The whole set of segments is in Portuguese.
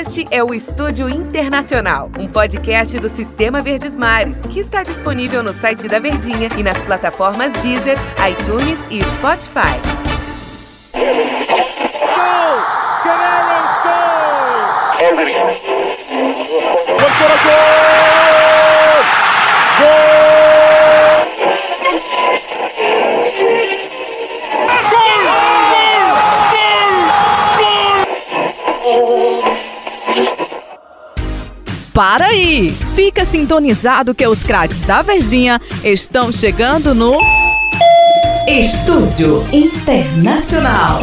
Este é o Estúdio Internacional, um podcast do Sistema Verdes Mares, que está disponível no site da Verdinha e nas plataformas Deezer, iTunes e Spotify. Gol! Guerrero scores! Para gol! Para aí! Fica sintonizado que os craques da Verdinha estão chegando no Estúdio Internacional.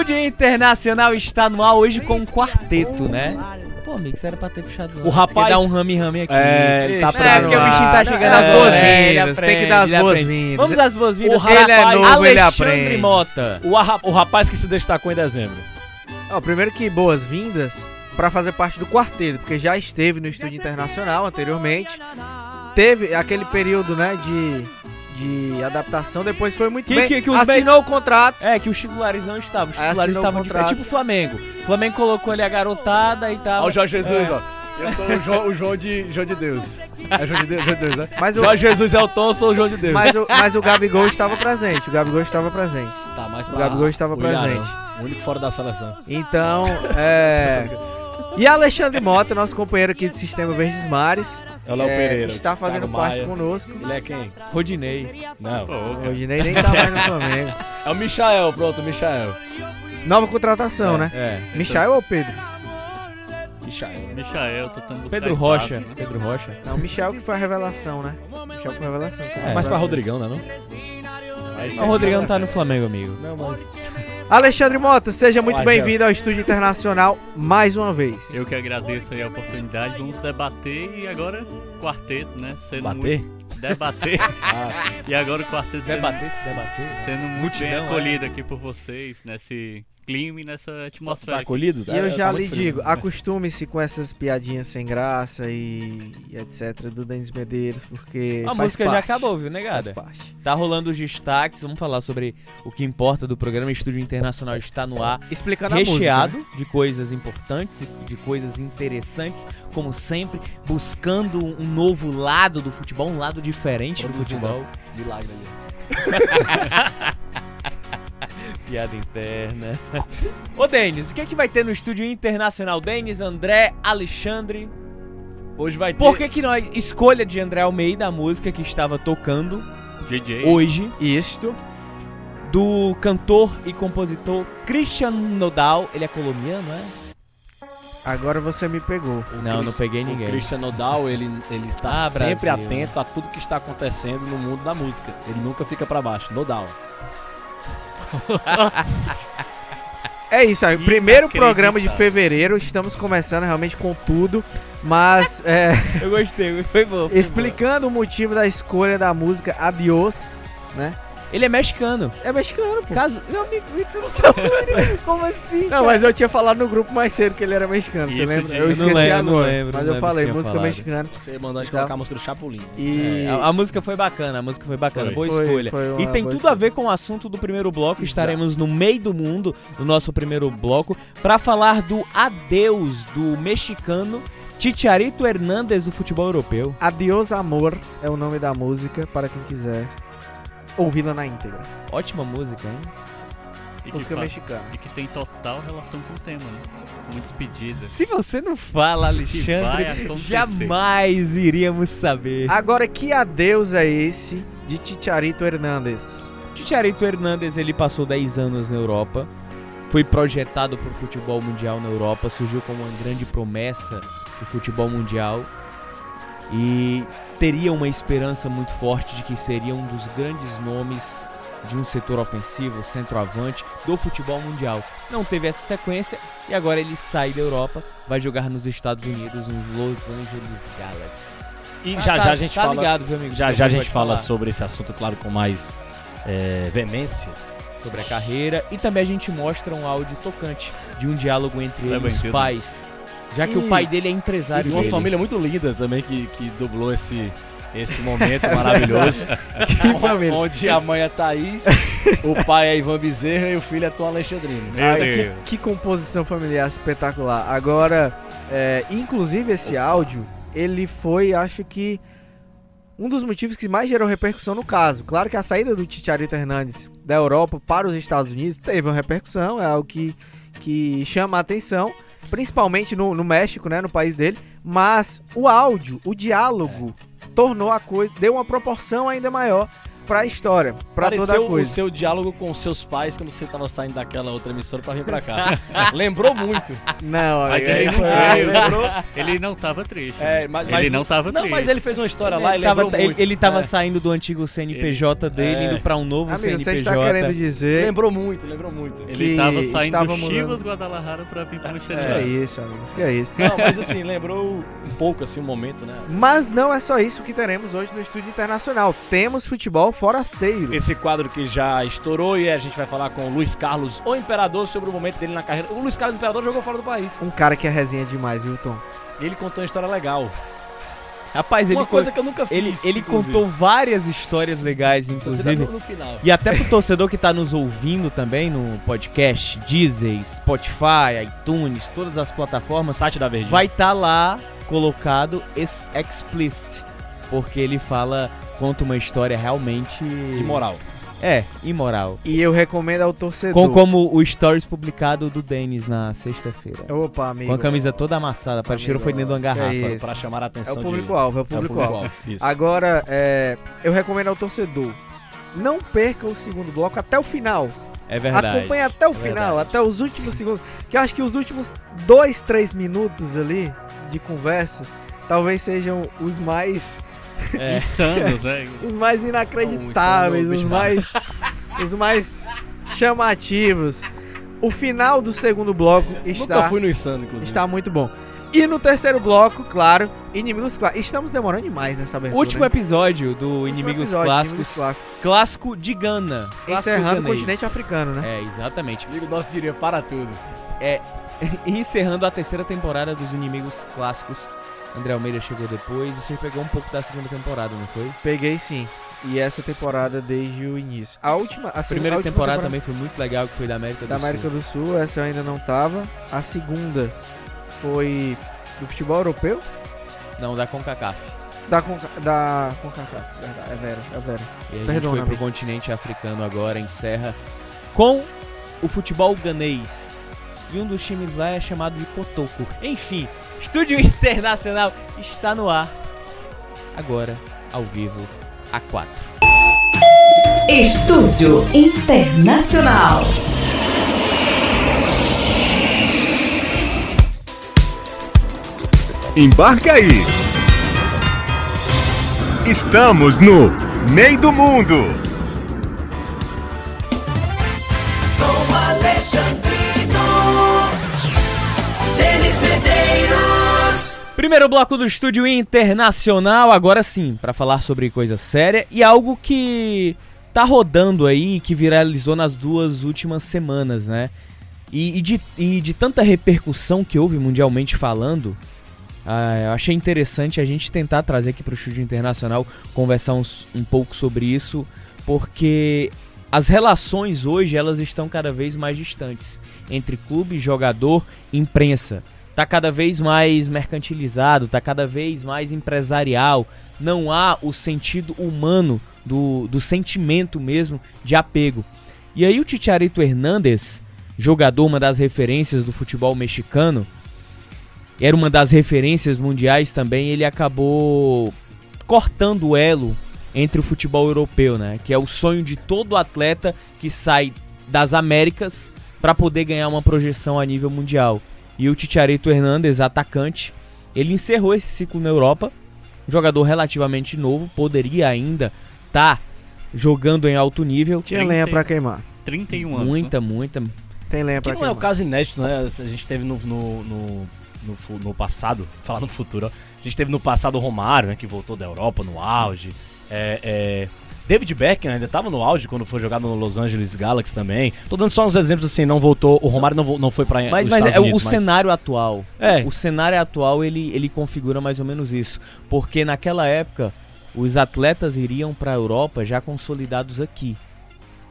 Estúdio Internacional está no ar hoje com um quarteto, né? Pô, amigo, isso era pra ter puxado antes. rapaz- Quer dar um rame-rame aqui. É, ele tá É, pra porque o bichinho tá chegando As às boas-vindas, boas-vindas. tem que dar as boas-vindas. Vamos dar as boas-vindas. O rapaz- Ele é novo, ele Alexandre aprende. Mota. O, arra- o rapaz que se destacou em dezembro. Ó, primeiro que boas-vindas para fazer parte do quarteto, porque já esteve no estúdio internacional anteriormente. Teve aquele período, né, de, de adaptação, depois foi muito Que- bem. que- que assinou o contrato. É, que os titulares não estavam. Os titulares estavam de... É contrato. tipo o Flamengo. O Flamengo colocou ali a garotada e tal. Ó, o Jorge Jesus, É. ó. Eu sou o João, o João de, João de Deus. É João de Deus, João de Deus, né? Mas o, Jorge Jesus é o Tom, eu sou o João de Deus. mas, o, mas o Gabigol estava presente, o Gabigol estava presente. tá, mas O Gabigol estava o Ilharão, presente. O único fora da seleção. Então, é... E Alexandre Mota, nosso companheiro aqui do Sistema Verdes Mares. É o Léo é, Pereira. Está fazendo Thiago parte Maia. conosco. Ele é quem? Rodinei. Não. O Rodinei nem tá mais no Flamengo. É o Michael, pronto, o Michael. Nova contratação, é, né? É. Michael ou Pedro? Michael. Michael, tô tentando buscar Pedro espaço, Rocha. né? Pedro Rocha. Não, o Michel que foi a revelação, né? Michel foi a revelação. É, Mas pra Rodrigão, né? Não? Não, o Rodrigão tá no Flamengo, amigo. Não, mas. Alexandre Mota, seja muito bem-vindo ao Estúdio Internacional mais uma vez. Eu que agradeço aí a oportunidade, vamos debater e agora quarteto, né? Sendo Bater? muito debater. Ah, e agora o quarteto sendo, debater, se debater. sendo muito Multidão, bem é. acolhido aqui por vocês nesse clima e nessa Tá atmosfera. aqui. acolhido? E eu É, já tá lhe muito frio. digo, acostume-se com essas piadinhas sem graça e, e etc do Denis Medeiros, porque A faz música já parte, acabou, viu, faz negada? parte. Tá rolando os destaques, vamos falar sobre o que importa do programa Estúdio Internacional está no ar, Explicando a recheado música. né? de coisas importantes e de coisas interessantes, como sempre, buscando um novo lado do futebol, um lado diferente do futebol. Milagre ali. Piada interna. Ô, Denis, o que é que vai ter no estúdio internacional? Denis, André, Alexandre. Hoje vai ter. Por que que nós... Escolha de André Almeida, a música que estava tocando DJ. hoje, Isto. do cantor e compositor Christian Nodal. Ele é colombiano, é? Agora você me pegou. Não, não peguei O ninguém. Christian Nodal, ele, ele está Ah, sempre Brasil. atento a tudo que está acontecendo no mundo da música. Ele nunca fica pra baixo, Nodal. É isso aí. Primeiro Inacreditável. programa de fevereiro. Estamos começando realmente com tudo. Mas, é, Eu gostei, foi bom. foi explicando o motivo da escolha da música Adios, né? Ele é mexicano. É mexicano, pô. Caso... Meu amigo, tu não sabe como assim? Não, mas eu tinha falado no grupo mais cedo que ele era mexicano, você lembra? Eu Eu esqueci lembro, não agora. lembro, mas não eu lembro falei, música falado. mexicana. Você mandou a gente Então. colocar a música do Chapolin. E. É, a, a música foi bacana, a música foi bacana, Foi. boa Foi, escolha. foi e tem tudo escolha. a ver com o assunto do primeiro bloco. Exato. Estaremos no meio do mundo, no nosso primeiro bloco, para falar do adeus do mexicano Chicharito Hernández do futebol europeu. Adios Amor é o nome da música para quem quiser ouvi-la na íntegra. Ótima música, hein? E Música fa- mexicana. e que tem total relação com o tema, né? Muitas pedidas. Se você não fala, Alexandre, jamais iríamos saber. Agora, que adeus é esse de Chicharito Hernández? Chicharito Hernández ele passou 10 anos na Europa, foi projetado para o futebol mundial na Europa, surgiu como uma grande promessa do futebol mundial e teria uma esperança muito forte de que seria um dos grandes nomes de um setor ofensivo, centroavante do futebol mundial. Não teve essa sequência e agora ele sai da Europa, vai jogar nos Estados Unidos, nos Los Angeles Galaxy. E Ah, já tá- já a gente tá fala. ligado, viu, amigo? Já já a gente fala falar. sobre esse assunto, claro, com mais é, veemência. sobre a carreira e também a gente mostra um áudio tocante de um diálogo entre É os pais, já que E- o pai dele é E empresário de uma dele. família muito linda também que, que dublou esse, esse momento maravilhoso. família? onde a mãe é Thaís, o pai é Ivan Bezerra e o filho é Tom Alexandrino. Que, que composição familiar espetacular. Agora, é, inclusive esse áudio, ele foi, acho que, um dos motivos que mais gerou repercussão no caso. Claro que a saída do Chicharito Hernandes da Europa para os Estados Unidos teve uma repercussão, é algo que, que chama a atenção, principalmente no, no México, né, no país dele. Mas o áudio, o diálogo, tornou a coisa, deu uma proporção ainda maior para a história, para toda a Pareceu o coisa. seu diálogo com seus pais quando você tava saindo daquela outra emissora pra vir pra cá. Lembrou muito. Não, Mas amigo, ele foi- veio. lembrou? Ele não tava triste. É, mas, ele mas- não tava Não, triste. mas ele fez uma história lá e ele, tava, lembrou ele, muito. ele tava É. saindo do antigo CNPJ dele, É. indo pra um novo Amigo, você CNPJ. está querendo dizer Lembrou muito, lembrou muito. Ele que tava saindo estava do mudando. Chivas Guadalajara pra vir pro Que é isso, amigos, que é isso. Não, mas assim, lembrou um pouco assim o momento, né? Mas não é só isso que teremos hoje no Estúdio Internacional. Temos futebol forasteiro. Esse quadro que já estourou e a gente vai falar com o Luiz Carlos, o Imperador, sobre o momento dele na carreira. O Luiz Carlos o Imperador jogou fora do país. Um cara que é resenha demais, viu, Tom? E ele contou uma história legal. Rapaz, ele, uma co- coisa que eu nunca fiz. ele, ele inclusive. contou várias histórias legais, Inclusive, inclusive. no, no final. E até pro torcedor que tá nos ouvindo também no podcast, Deezer, Spotify, iTunes, todas as plataformas, Site da Verdinha. vai estar lá colocado ex- explicit, porque ele fala, conta uma história realmente Imoral. É, imoral. E eu recomendo ao torcedor. Com como o stories publicado do Denis na sexta-feira. Opa, amigo. Com a camisa toda amassada, para cheiro foi dentro de uma é garrafa. isso. Pra chamar a É atenção o de- público-alvo, é o É o público-alvo. público-alvo. Isso. Agora, é, eu recomendo ao torcedor. Não perca o segundo bloco até o final. É verdade. Acompanhe até o É final, verdade. até os últimos segundos. Que eu acho que os últimos dois, três minutos ali de conversa talvez sejam os mais É. Insanos, né? os mais inacreditáveis, Não, os é mais os mais chamativos. O final do segundo bloco Nunca está fui no Insano, inclusive. está muito bom. E no terceiro bloco, claro, inimigos clássicos. Estamos demorando demais nessa abertura. Último né? episódio do Último Inimigos episódio, Clássicos. Inimigos Clássicos. Clássico de Gana. Encerrando o continente africano, né? É, exatamente. Amigo nosso diria para tudo. E encerrando a terceira temporada dos Inimigos Clássicos. André Almeida chegou depois. Você pegou um pouco da segunda temporada, não foi? Peguei sim. E essa temporada desde o início. A última, a, A segunda- primeira a última temporada, também foi muito legal, que foi da América da do América Sul. do Sul, essa eu ainda não tava. A segunda foi do futebol europeu, Não, da CONCACAF. da Conca, da CONCACAF, verdade, é vera, é vera. E a gente Perdona, foi pro amigo. continente africano agora, encerra com o futebol ganês. E um dos times lá é chamado de Cotoco. Enfim, Estúdio Internacional está no ar. Agora, ao vivo, a 4. Estúdio Internacional. Embarca aí! Estamos no meio do mundo! Primeiro bloco do Estúdio Internacional, agora sim, para falar sobre coisa séria e algo que tá rodando aí, que viralizou nas duas últimas semanas, né? E, e de, e de tanta repercussão que houve mundialmente falando, ah, eu achei interessante a gente tentar trazer aqui para o Estúdio Internacional, conversar uns, um pouco sobre isso, porque as relações hoje elas estão cada vez mais distantes entre clube, jogador, imprensa. Tá cada vez mais mercantilizado, tá cada vez mais empresarial. Não há o sentido humano do, do sentimento mesmo de apego. E aí o Ticharito Hernández, jogador, uma das referências do futebol mexicano, era uma das referências mundiais também, ele acabou cortando o elo entre o futebol europeu, né? Que é o sonho de todo atleta que sai das Américas para poder ganhar uma projeção a nível mundial. E o Ticharito Hernandes, atacante, ele encerrou esse ciclo na Europa. Um jogador relativamente novo, poderia ainda estar tá jogando em alto nível. Tinha lenha para queimar. 31 anos. Muita, muita. Tem lenha Que para não é queimar. o caso inédito, né? A gente teve no, no, no, no, no passado, falar no futuro, ó. a gente teve no passado o Romário, né? Que voltou da Europa no auge. É, é, David Beckham ainda tava no auge quando foi jogado no Los Angeles Galaxy também. Tô dando só uns exemplos assim, não voltou. O Romário não, não foi pra Mas, os mas Estados é o Unidos, mas- cenário atual. É. O cenário atual ele, ele configura mais ou menos isso. Porque naquela época os atletas iriam para a Europa já consolidados aqui.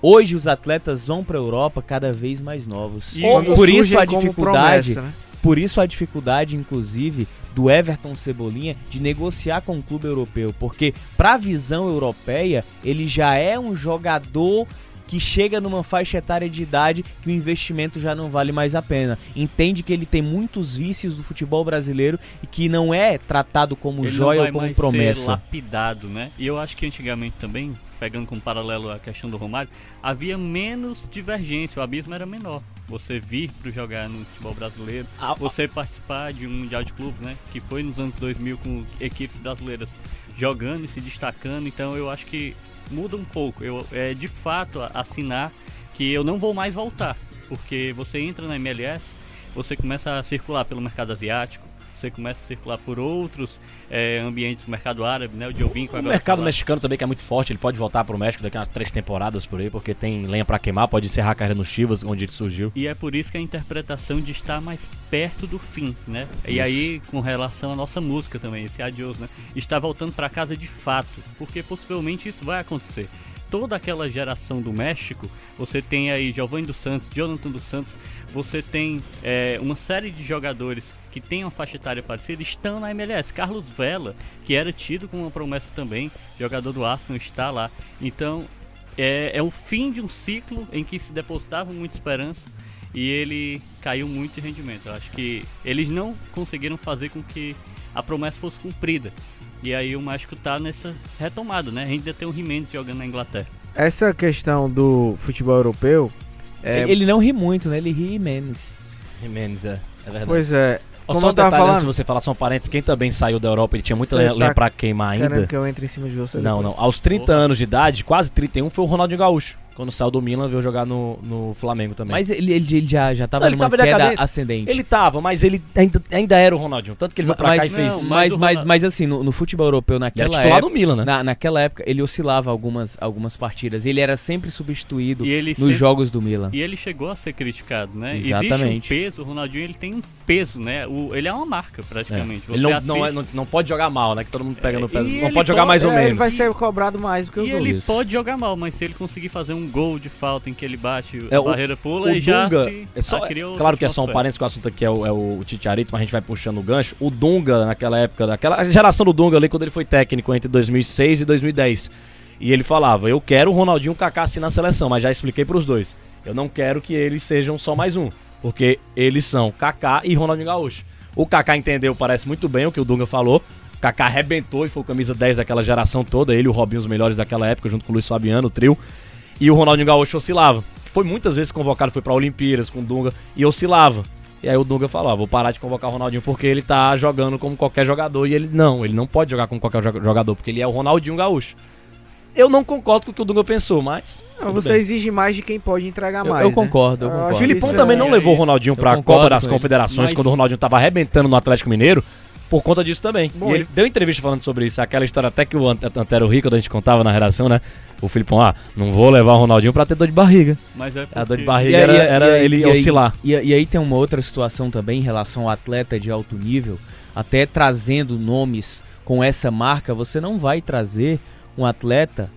Hoje os atletas vão para a Europa cada vez mais novos. E Por isso a dificuldade, promessa, né? Por isso a dificuldade inclusive do Everton Cebolinha de negociar com o clube europeu, porque para a visão europeia, ele já é um jogador que chega numa faixa etária de idade que o investimento já não vale mais a pena. Entende que ele tem muitos vícios do futebol brasileiro e que não é tratado como Ele não joia vai ou como mais ser promessa. lapidado, né? E eu acho que antigamente também, pegando como paralelo a questão do Romário, havia menos divergência, o abismo era menor. Você vir para jogar no futebol brasileiro, Ah, você participar de um Mundial de Clubes, né? Que foi nos anos 2000 com equipes brasileiras jogando e se destacando, então eu acho que muda um pouco. Eu é de fato assinar que eu não vou mais voltar, porque você entra na MLS, você começa a circular pelo mercado asiático, você começa a circular por outros é, ambientes do mercado árabe, né? O Diovinco O agora mercado falar. mexicano também, que é muito forte, ele pode voltar pro México daqui a umas três temporadas por aí, porque tem lenha pra queimar, pode encerrar a carreira no Chivas, onde ele surgiu. E é por isso que a interpretação de estar mais perto do fim, né? E Isso. aí, com relação à nossa música também, esse adiós, né? Está voltando para casa de fato, porque possivelmente isso vai acontecer. Toda aquela geração do México, você tem aí Giovanni dos Santos, Jonathan dos Santos, você tem é, uma série de jogadores que têm uma faixa etária parecida, estão na MLS. Carlos Vela, que era tido como uma promessa também, jogador do Arsenal, está lá. Então, é, é o fim de um ciclo em que se depositava muita esperança e ele caiu muito de rendimento. Eu acho que eles não conseguiram fazer com que a promessa fosse cumprida. E aí o México tá nessa retomada, né? Ainda tem o Jimenez jogando na Inglaterra. Essa questão do futebol europeu, é, Ele não ri muito, né? Ele ri menos. Jimenez, é, é verdade. pois é, como só um detalhe antes de falando, você falar, só um parênteses, quem também saiu da Europa, ele tinha muita lenha, tá pra queimar ainda. que eu entre em cima de você Não, depois. não. Aos 30 Opa. anos de idade, quase 31, foi o Ronaldinho Gaúcho. Quando saiu do Milan, veio jogar no, no Flamengo também. Mas ele, ele, ele já, já tava Não, ele numa tava queda ascendente. ele tava, mas ele ainda, ainda era o Ronaldinho. Tanto que ele foi pra mas, cá e fez. Não, mas, mas mas, mas assim, no, no futebol europeu Ele naquela era titular época, do Milan, né? na, naquela época, ele oscilava algumas, algumas partidas. Ele era sempre substituído E ele, nos sempre- jogos do Milan. e ele chegou a ser criticado, né? Existe Exatamente. um peso, o Ronaldinho ele tem um peso, né? O, ele é uma marca praticamente. Ele Você não, não, é- assiste- não, não pode jogar mal, né? Que todo mundo pega no pé. e Não ele pode jogar pode- mais ou É, ele menos. vai ser cobrado mais do que os E outros. ele pode jogar mal, mas se ele conseguir fazer um gol de falta em que ele bate, É, a o- barreira pula O e já Dunga, se é só, criou claro que é só um parênteses que o assunto aqui é o, é o Titiarito, mas a gente vai puxando o gancho. O Dunga, naquela época, daquela geração do Dunga ali, quando ele foi técnico entre 2006 e 2010. E ele falava, eu quero o Ronaldinho e o Kaká assim na seleção, mas já expliquei pros dois. Eu não quero que eles sejam só mais um, porque eles são Kaká e Ronaldinho Gaúcho. O Kaká entendeu, parece muito bem o que o Dunga falou. O Kaká arrebentou e foi o camisa 10 daquela geração toda, ele e o Robinho os melhores daquela época, junto com o Luiz Fabiano, o trio. E o Ronaldinho Gaúcho oscilava. Foi muitas vezes convocado, foi pra Olimpíadas com o Dunga e oscilava. E aí o Dunga falou: ah, vou parar de convocar o Ronaldinho porque ele tá jogando como qualquer jogador. E ele não, ele não pode jogar como qualquer jo- jogador, porque ele é o Ronaldinho Gaúcho. Eu não concordo com o que o Dunga pensou, mas. Não, você bem. exige mais de quem pode entregar Eu, mais. eu né? concordo, eu Eu acho concordo. O Filipão também é- não levou o Ronaldinho Eu pra Copa das. Confederações Mas- quando o Ronaldinho tava arrebentando no Atlético Mineiro por conta disso também. Bom, e ele deu entrevista falando sobre isso. Aquela história até que o Ant- Antero Rico, quando a gente contava na redação, né? O Filipão, ah, não vou levar o Ronaldinho pra ter dor de barriga. Mas é A dor de porque- barriga E aí- era, aí- era aí- ele e aí- oscilar. E, e aí tem uma outra situação também em relação ao atleta de alto nível, até trazendo nomes com essa marca, você não vai trazer um atleta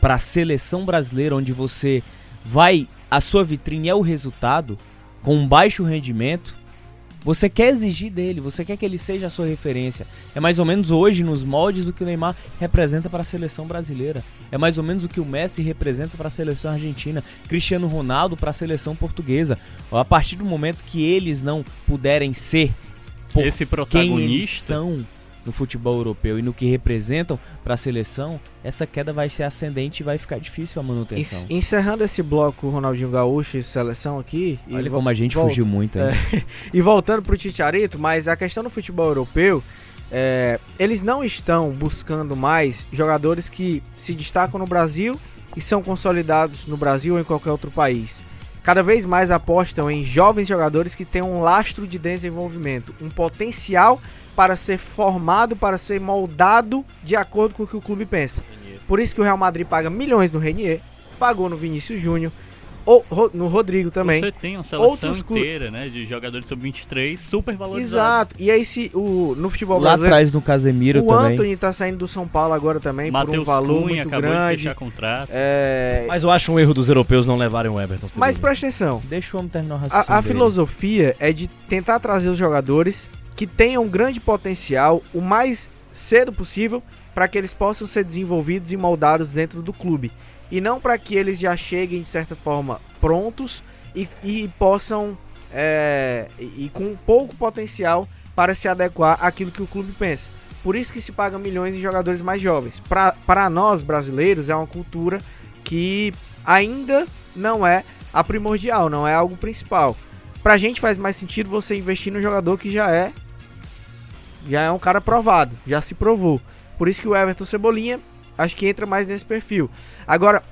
para a seleção brasileira onde você vai, a sua vitrine é o resultado com um baixo rendimento. Você quer exigir dele, você quer que ele seja a sua referência. É mais ou menos hoje nos moldes do que o Neymar representa para a seleção brasileira. É mais ou menos o que o Messi representa para a seleção argentina, Cristiano Ronaldo para a seleção portuguesa. A partir do momento que eles não puderem ser por Esse quem eles protagonista. são no futebol europeu e no que representam para a seleção, essa queda vai ser ascendente e vai ficar difícil a manutenção. En- Encerrando esse bloco Ronaldinho Gaúcho e seleção aqui. Olha como a gente fugiu muito. hein? E voltando pro Titiarito, mas a questão do futebol europeu, é, eles não estão buscando mais jogadores que se destacam no Brasil e são consolidados no Brasil ou em qualquer outro país. Cada vez mais apostam em jovens jogadores que têm um lastro de desenvolvimento, um potencial para ser formado, para ser moldado de acordo com o que o clube pensa. Por isso que o Real Madrid paga milhões no Renier, pagou no Vinícius Júnior, ou no Rodrigo também. Você tem uma seleção Outros inteira, né? De jogadores sub-23 super valorizados. Exato. E aí se o no futebol Lá brasileiro atrás no Casemiro o também. Anthony tá saindo do São Paulo agora também por um valor Cunha muito acabou de grande. fechar contrato. É, Mas eu acho um erro dos europeus não levarem o Everton. Mas presta atenção. Deixa o homem terminar o raciocínio. A, a filosofia é de tentar trazer os jogadores que tenham um grande potencial o mais cedo possível para que eles possam ser desenvolvidos e moldados dentro do clube. E não para que eles já cheguem, de certa forma, prontos e, e possam, é, e, com pouco potencial para se adequar àquilo que o clube pensa. Por isso que se paga milhões em jogadores mais jovens. Para nós, brasileiros, é uma cultura que ainda não é a primordial, não é algo principal. Pra gente faz mais sentido você investir no jogador que já é já é um cara provado, já se provou. Por isso que o Everton Cebolinha acho que entra mais nesse perfil. Agora,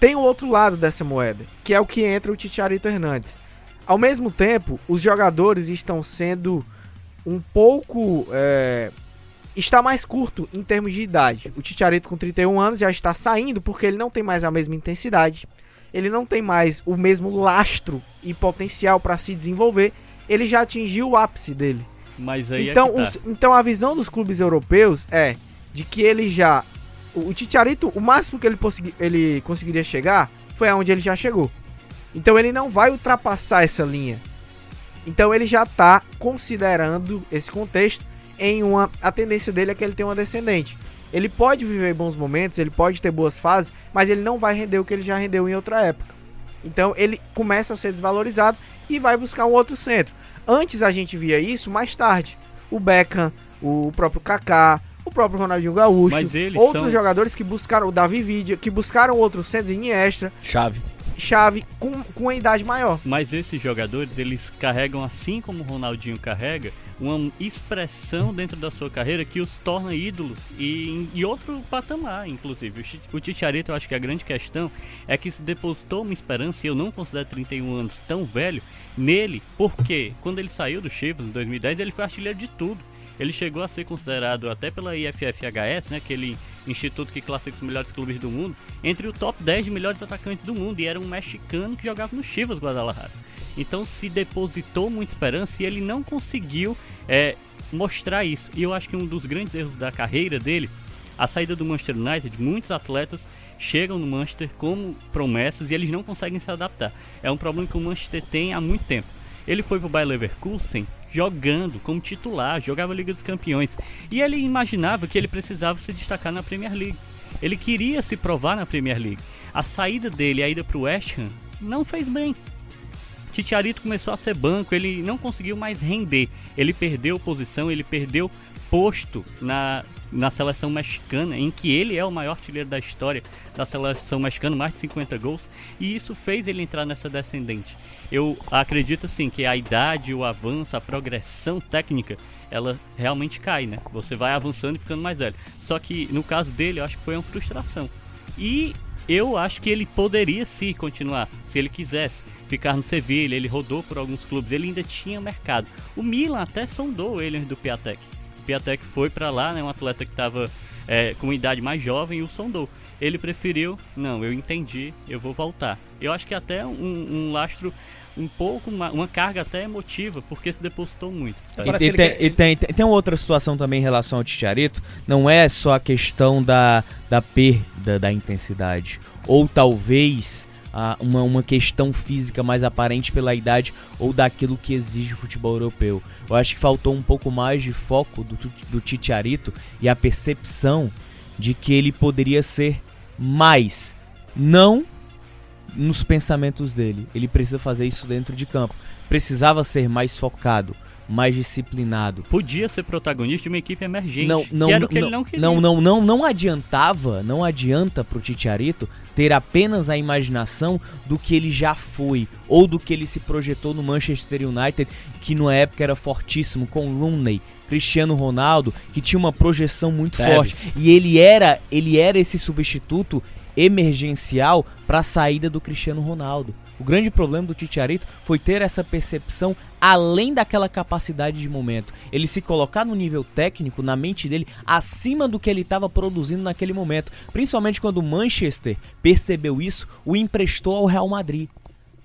tem o outro lado dessa moeda, que é o que entra o Ticharito Hernandes. Ao mesmo tempo, os jogadores estão sendo um pouco. é, está mais curto em termos de idade. O Ticharito com 31 anos já está saindo porque ele não tem mais a mesma intensidade. Ele não tem mais o mesmo lastro e potencial para se desenvolver. Ele já atingiu o ápice dele. Mas aí Então, é tá. os- então a visão dos clubes europeus é de que ele já. O, o Titiarito, o máximo que ele, ele conseguiria chegar foi aonde ele já chegou. Então ele não vai ultrapassar essa linha. Então ele já está considerando esse contexto em uma. A tendência dele é que ele tenha uma descendente. Ele pode viver bons momentos, ele pode ter boas fases, mas ele não vai render o que ele já rendeu em outra época. Então ele começa a ser desvalorizado e vai buscar um outro centro. Antes a gente via isso mais tarde. O Beckham, o próprio Kaká, o próprio Ronaldinho Gaúcho, Mas eles outros são- jogadores que buscaram o Davi Vidia, que buscaram outros centros, Iniestra, Chave. Chave com, com uma idade maior. Mas esses jogadores, eles carregam, assim como o Ronaldinho carrega, uma expressão dentro da sua carreira que os torna ídolos e em e outro patamar, inclusive. O Ticharito, eu acho que a grande questão é que se depositou uma esperança, e eu não considero 31 anos tão velho, nele, porque quando ele saiu do Chivas em 2010, ele foi artilheiro de tudo. Ele chegou a ser considerado até pela IFFHS, né, aquele instituto que classifica os melhores clubes do mundo, entre o top 10 de melhores atacantes do mundo. E era um mexicano que jogava no Chivas Guadalajara. Então se depositou muita esperança e ele não conseguiu é, mostrar isso. E eu acho que um dos grandes erros da carreira dele, a saída do Manchester United, muitos atletas chegam no Manchester como promessas e eles não conseguem se adaptar. É um problema que o Manchester tem há muito tempo. Ele foi pro Bayer Leverkusen jogando como titular, jogava Liga dos Campeões. E ele imaginava que ele precisava se destacar na Premier League. Ele queria se provar na Premier League. A saída dele, a ida pro West Ham, não fez bem. Titiarito começou a ser banco, ele não conseguiu mais render. Ele perdeu posição, ele perdeu posto na, na seleção mexicana, em que ele é o maior artilheiro da história da seleção mexicana, mais de 50 gols, e isso fez ele entrar nessa descendente. Eu acredito assim que a idade, o avanço, a progressão técnica, ela realmente cai, né? Você vai avançando e ficando mais velho. Só que no caso dele, eu acho que foi uma frustração. E eu acho que ele poderia sim continuar, se ele quisesse ficar no Sevilha, ele rodou por alguns clubes, ele ainda tinha mercado. O Milan até sondou ele do Piatek. O Piatek foi para lá, né, um atleta que estava é, com idade mais jovem e o sondou. Ele preferiu, não, eu entendi, eu vou voltar. Eu acho que até um, um lastro um pouco, uma, uma, carga até emotiva, porque se depositou muito. E, e, tem, quer... e tem, tem, tem, outra situação também em relação ao Ticharito, não é só a questão da, da perda da intensidade, ou talvez ah, uma, uma questão física mais aparente pela idade ou daquilo que exige o futebol europeu. Eu acho que faltou um pouco mais de foco do, do Titiarito e a percepção de que ele poderia ser mais, não nos pensamentos dele. Ele precisa fazer isso dentro de campo. Precisava ser mais focado, mais disciplinado. Podia ser protagonista de uma equipe emergente. Não, não, que era não, o que ele não queria. Não, não, não, não adiantava, não adianta pro Titiarito ter apenas a imaginação do que ele já foi ou do que ele se projetou no Manchester United, que na época era fortíssimo com Rooney, Cristiano Ronaldo, que tinha uma projeção muito forte. E ele era, ele era esse substituto emergencial para a saída do Cristiano Ronaldo. O grande problema do Titiarito foi ter essa percepção além daquela capacidade de momento. Ele se colocar no nível técnico, na mente dele, acima do que ele estava produzindo naquele momento. Principalmente quando o Manchester percebeu isso, o emprestou ao Real Madrid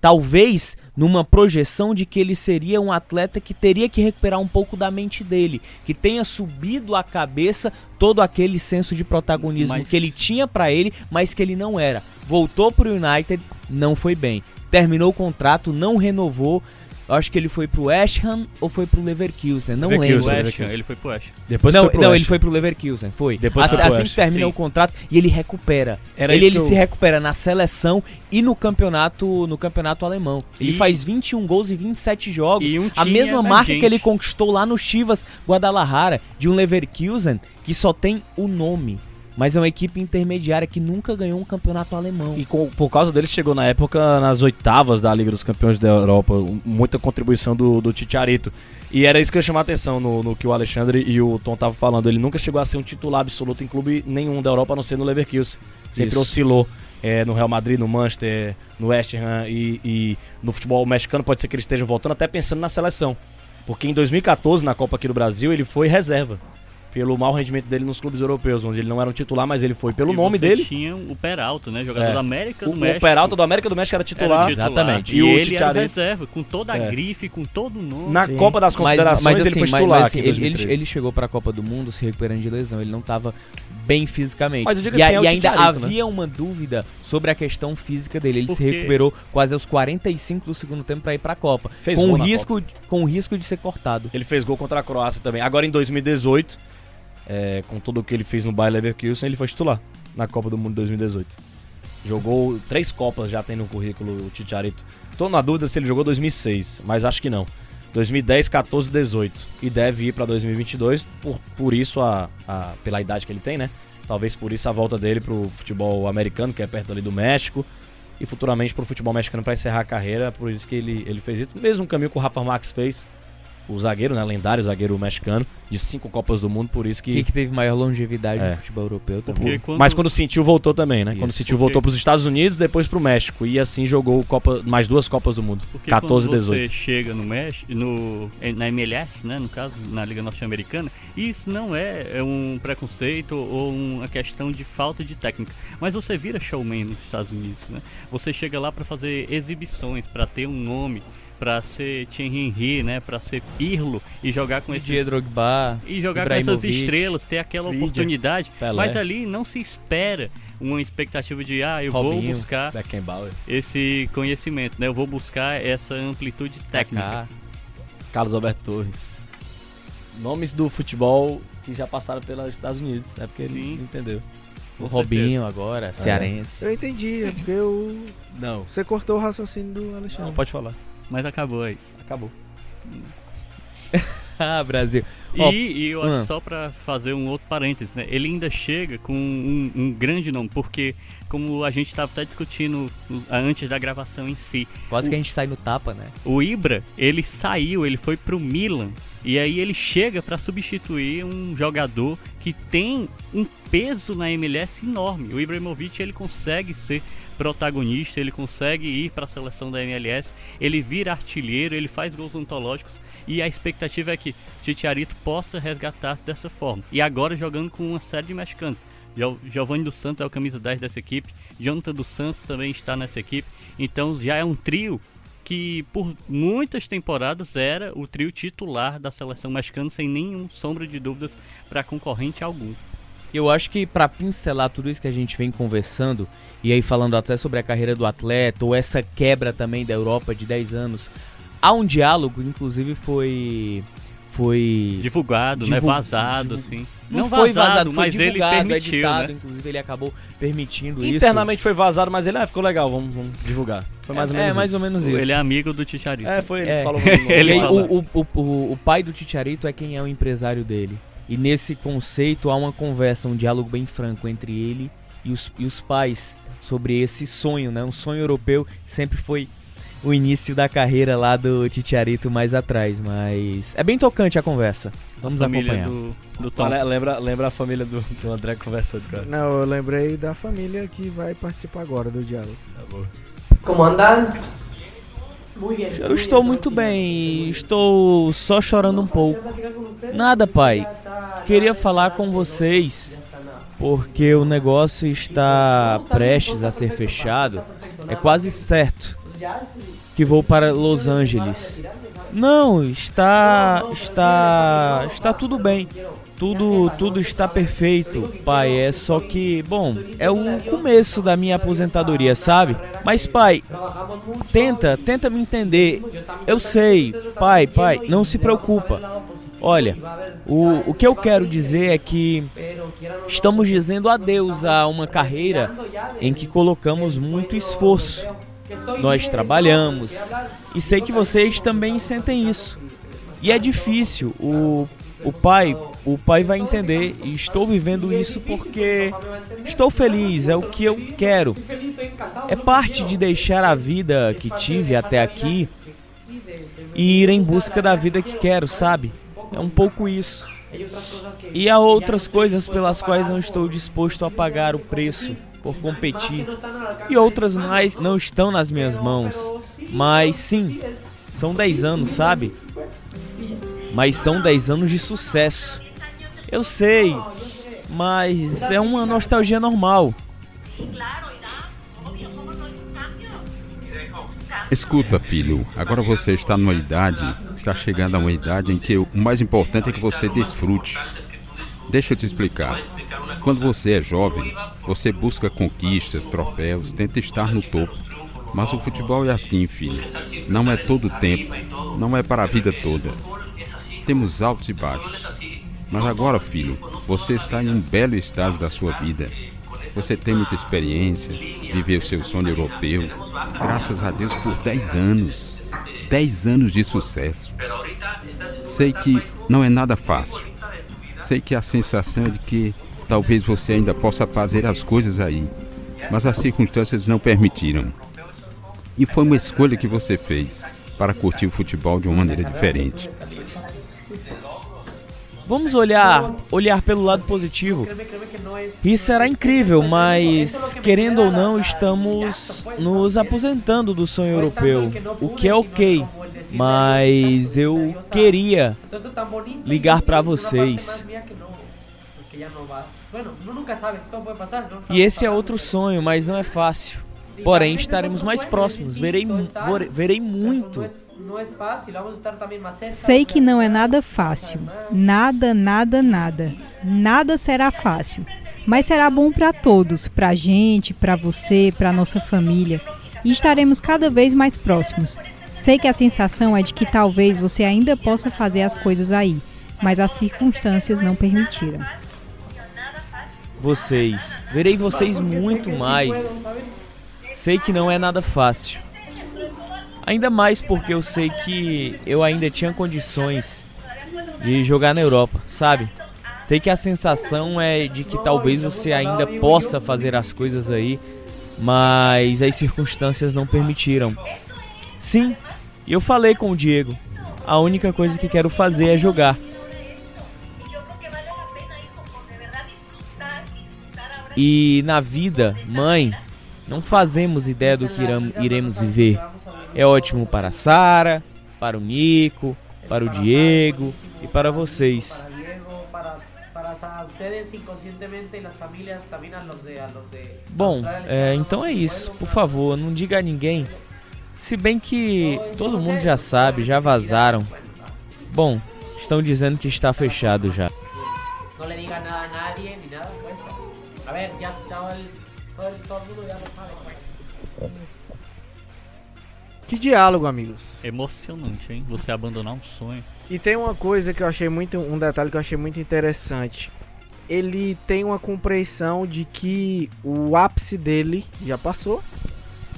talvez numa projeção de que ele seria um atleta que teria que recuperar um pouco da mente dele, que tenha subido a cabeça todo aquele senso de protagonismo mas... que ele tinha para ele, mas que ele não era. Voltou pro United, não foi bem. Terminou o contrato, não renovou, eu acho que ele foi pro West Ham ou foi pro Leverkusen, não Leverkusen, lembro. Ham, ele foi pro West Ham. Depois não, não ele foi pro Leverkusen, foi. Depois assim, assim que termina Sim. o contrato e ele recupera. Era ele ele eu... se recupera na seleção e no campeonato no campeonato alemão. Ele e... faz 21 gols e 27 jogos, um a mesma marca que ele conquistou lá no Chivas Guadalajara, de um Leverkusen que só tem o nome mas é uma equipe intermediária que nunca ganhou um campeonato alemão. E com, por causa dele chegou na época nas oitavas da Liga dos Campeões da Europa, muita contribuição do, do Titiarito. E era isso que eu ia chamar a atenção no, no que o Alexandre e o Tom estavam falando. Ele nunca chegou a ser um titular absoluto em clube nenhum da Europa, a não ser no Leverkusen. Sempre isso. oscilou é, no Real Madrid, no Manchester, no West Ham e, e no futebol mexicano. Pode ser que ele esteja voltando, até pensando na seleção. Porque em 2014, na Copa aqui do Brasil, ele foi reserva pelo mau rendimento dele nos clubes europeus, onde ele não era um titular, mas ele foi pelo e nome dele. tinha o Peralta, né? Jogador é. da América do o, México. O Peralta do América do México era titular. Era titular Exatamente. E, e o ele era reserva, com toda a é. grife, com todo o nome. Na Sim. Copa das Confederações mas, mas, assim, ele foi titular. Mas, assim, ele, ele, ele, chegou para a Copa do Mundo se recuperando de lesão, ele não estava bem fisicamente. Mas eu digo e, assim, é e ainda né? havia uma dúvida sobre a questão física dele. Ele Porque... se recuperou quase aos 45 do segundo tempo para ir para a Copa, fez com risco com o risco de ser cortado. Ele fez gol contra a Croácia também. Agora em 2018 é, com tudo o que ele fez no Bayer Leverkusen, ele foi titular na Copa do Mundo 2018. Jogou três Copas, já tem no currículo o Titiarito. Tô na dúvida se ele jogou 2006, mas acho que não. 2010, 14, 18. E deve ir para 2022, por, por isso, a, a, pela idade que ele tem, né? Talvez por isso a volta dele pro futebol americano, que é perto ali do México. E futuramente pro futebol mexicano para encerrar a carreira. Por isso que ele, ele fez isso. Mesmo caminho que o Rafa Max fez o zagueiro, né? Lendário zagueiro mexicano, de cinco Copas do Mundo, por isso que. Que, que teve maior longevidade é. no futebol europeu também. Quando... Mas quando sentiu, voltou também, né? Isso. Quando sentiu, voltou para os Estados Unidos, depois para o México. E assim jogou Copa, mais duas Copas do Mundo. Porque 14 e 18. Você chega no México, no, na MLS, né? No caso, na Liga Norte-Americana, isso não é, é um preconceito ou uma questão de falta de técnica. Mas você vira showman nos Estados Unidos, né? Você chega lá para fazer exibições, para ter um nome para ser Thierry Henry, né, para ser Pirlo e jogar com esse Drogba e jogar com essas estrelas, ter aquela oportunidade, Pelé. mas ali não se espera uma expectativa de ah, eu Robinho, vou buscar esse conhecimento, né? Eu vou buscar essa amplitude técnica. Carlos Alberto Torres. Nomes do futebol que já passaram pelos Estados Unidos, é porque ele Sim. entendeu. O Robinho agora, cearense. Eu entendi, é porque eu... Não. Você cortou o raciocínio do Alexandre. Não, pode falar. Mas acabou é isso. Acabou. ah, Brasil. E, Ó, e eu acho ah. só pra fazer um outro parênteses, né? Ele ainda chega com um, um grande nome, porque como a gente estava até discutindo antes da gravação em si, Quase o- que a gente sai no tapa, né? o Ibra, ele saiu, ele foi pro Milan. E aí ele chega para substituir um jogador que tem um peso na MLS enorme. O Ibrahimovic ele consegue ser protagonista, ele consegue ir para a seleção da MLS, ele vira artilheiro, ele faz gols ontológicos e a expectativa é que Titiarito possa resgatar dessa forma. E agora jogando com uma série de mexicanos. Gio- Giovanni dos Santos é o camisa 10 dessa equipe, Jonathan dos Santos também está nessa equipe. Então já é um trio que por muitas temporadas era o trio titular da seleção mexicana sem nenhum sombra de dúvidas para concorrente algum. Eu acho que pra pincelar tudo isso que a gente vem conversando, e aí falando até sobre a carreira do atleta, ou essa quebra também da Europa de 10 anos, há um diálogo, inclusive foi. Foi. Divulgado, né? Divu- Vazado, divu- assim. Não, Não foi vazado, vazado, foi mas ele divulgado, permitiu, editado, né? inclusive ele acabou permitindo isso. Internamente foi vazado, mas ele ah, ficou legal, vamos, vamos divulgar. Foi mais ou É, menos é, mais isso. ou menos isso. Ele é amigo do Titiarito. É, foi, ele É. falou. Ele o, o, o, o pai do Titiarito é quem é o empresário dele. E nesse conceito há uma conversa, um diálogo bem franco entre ele e os, e os pais sobre esse sonho, né? Um sonho europeu que sempre foi o início da carreira lá do Titiarito mais atrás. Mas é bem tocante a conversa. Vamos família acompanhar. do, do Tom. Lembra, lembra a família do, do André conversando, cara. Não, eu lembrei da família que vai participar agora do diálogo. Tá bom. ¿Cómo andan? Eu estou muito bem, estou só chorando um pouco. Nada, pai. Queria falar com vocês porque o negócio está prestes a ser fechado. É quase certo que vou para Los Angeles. Não, está está está tudo bem. Tudo tudo está perfeito, pai. É só que, bom, é o começo da minha aposentadoria, sabe? Mas pai, tenta, tenta me entender. Eu sei, pai, pai, não se preocupa. Olha, o, o que eu quero dizer é que estamos dizendo adeus a uma carreira em que colocamos muito esforço. Nós trabalhamos e sei que vocês também sentem isso. E é difícil. O, o pai, o pai vai entender e estou vivendo isso porque estou feliz, é o que eu quero. É parte de deixar a vida que tive até aqui e ir em busca da vida que quero, sabe? É um pouco isso. E há outras coisas pelas quais não estou disposto a pagar o preço por competir. E outras mais não estão nas minhas mãos. Mas sim, são 10 anos, sabe? Mas são 10 anos de sucesso. Eu sei, mas é uma nostalgia normal. Escuta, filho, agora você está numa idade, está chegando a uma idade em que o mais importante é que você desfrute. Deixa eu te explicar. Quando você é jovem, você busca conquistas, troféus, tenta estar no topo. Mas o futebol é assim, filho. Não é todo o tempo, não é para a vida toda. Temos altos e baixos. Mas agora, filho, você está em um belo estágio da sua vida. Você tem muita experiência, viveu seu sonho europeu, graças a Deus por 10 anos. 10 anos de sucesso. Sei que não é nada fácil. Sei que a sensação é de que talvez você ainda possa fazer as coisas aí, mas as circunstâncias não permitiram. E foi uma escolha que você fez para curtir o futebol de uma maneira diferente. Vamos olhar, olhar pelo lado positivo. Isso será incrível, mas querendo ou não, estamos nos aposentando do sonho europeu, o que é ok. Mas eu queria ligar para vocês. E esse é outro sonho, mas não é fácil. Porém, estaremos mais próximos. Verei, vor- verei muito. Sei que não é nada fácil. Nada, nada, nada. Nada será fácil. Mas será bom para todos, pra gente, pra você, pra nossa família. E estaremos cada vez mais próximos. Sei que a sensação é de que talvez você ainda possa fazer as coisas aí, mas as circunstâncias não permitiram. vocês. Verei vocês muito mais. Sei que não é nada fácil. Ainda mais porque eu sei que eu ainda tinha condições de jogar na Europa, sabe? Sei que a sensação é de que talvez você ainda possa fazer as coisas aí, mas as circunstâncias não permitiram. Sim, eu falei com o Diego. A única coisa que quero fazer é jogar. E na vida, mãe, não fazemos ideia do que iremos viver. É ótimo para a Sara, para o Nico, para o Diego e para vocês. Bom, é, então é isso. Por favor, não diga a ninguém. Se bem que todo mundo já sabe, já vazaram. Bom, estão dizendo que está fechado já. Não le diga nada a nadie ni nada. A ver, ya todo el, todo. Que diálogo, amigos. Emocionante, hein? Você abandonar um sonho. E tem uma coisa que eu achei muito. Um detalhe que eu achei muito interessante. Ele tem uma compreensão de que o ápice dele já passou.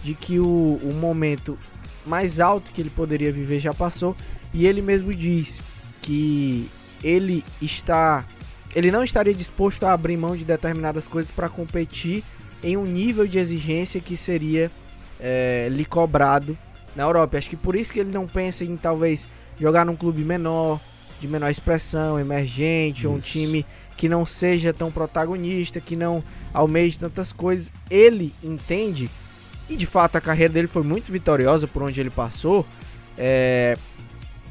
De que o, o momento mais alto que ele poderia viver já passou. E ele mesmo diz que ele está. Ele não estaria disposto a abrir mão de determinadas coisas para competir em um nível de exigência que seria é, lhe cobrado na Europa. Acho que por isso que ele não pensa em talvez jogar num clube menor, de menor expressão, emergente, isso. ou um time que não seja tão protagonista, que não almeje tantas coisas. Ele entende, e de fato a carreira dele foi muito vitoriosa por onde ele passou, é,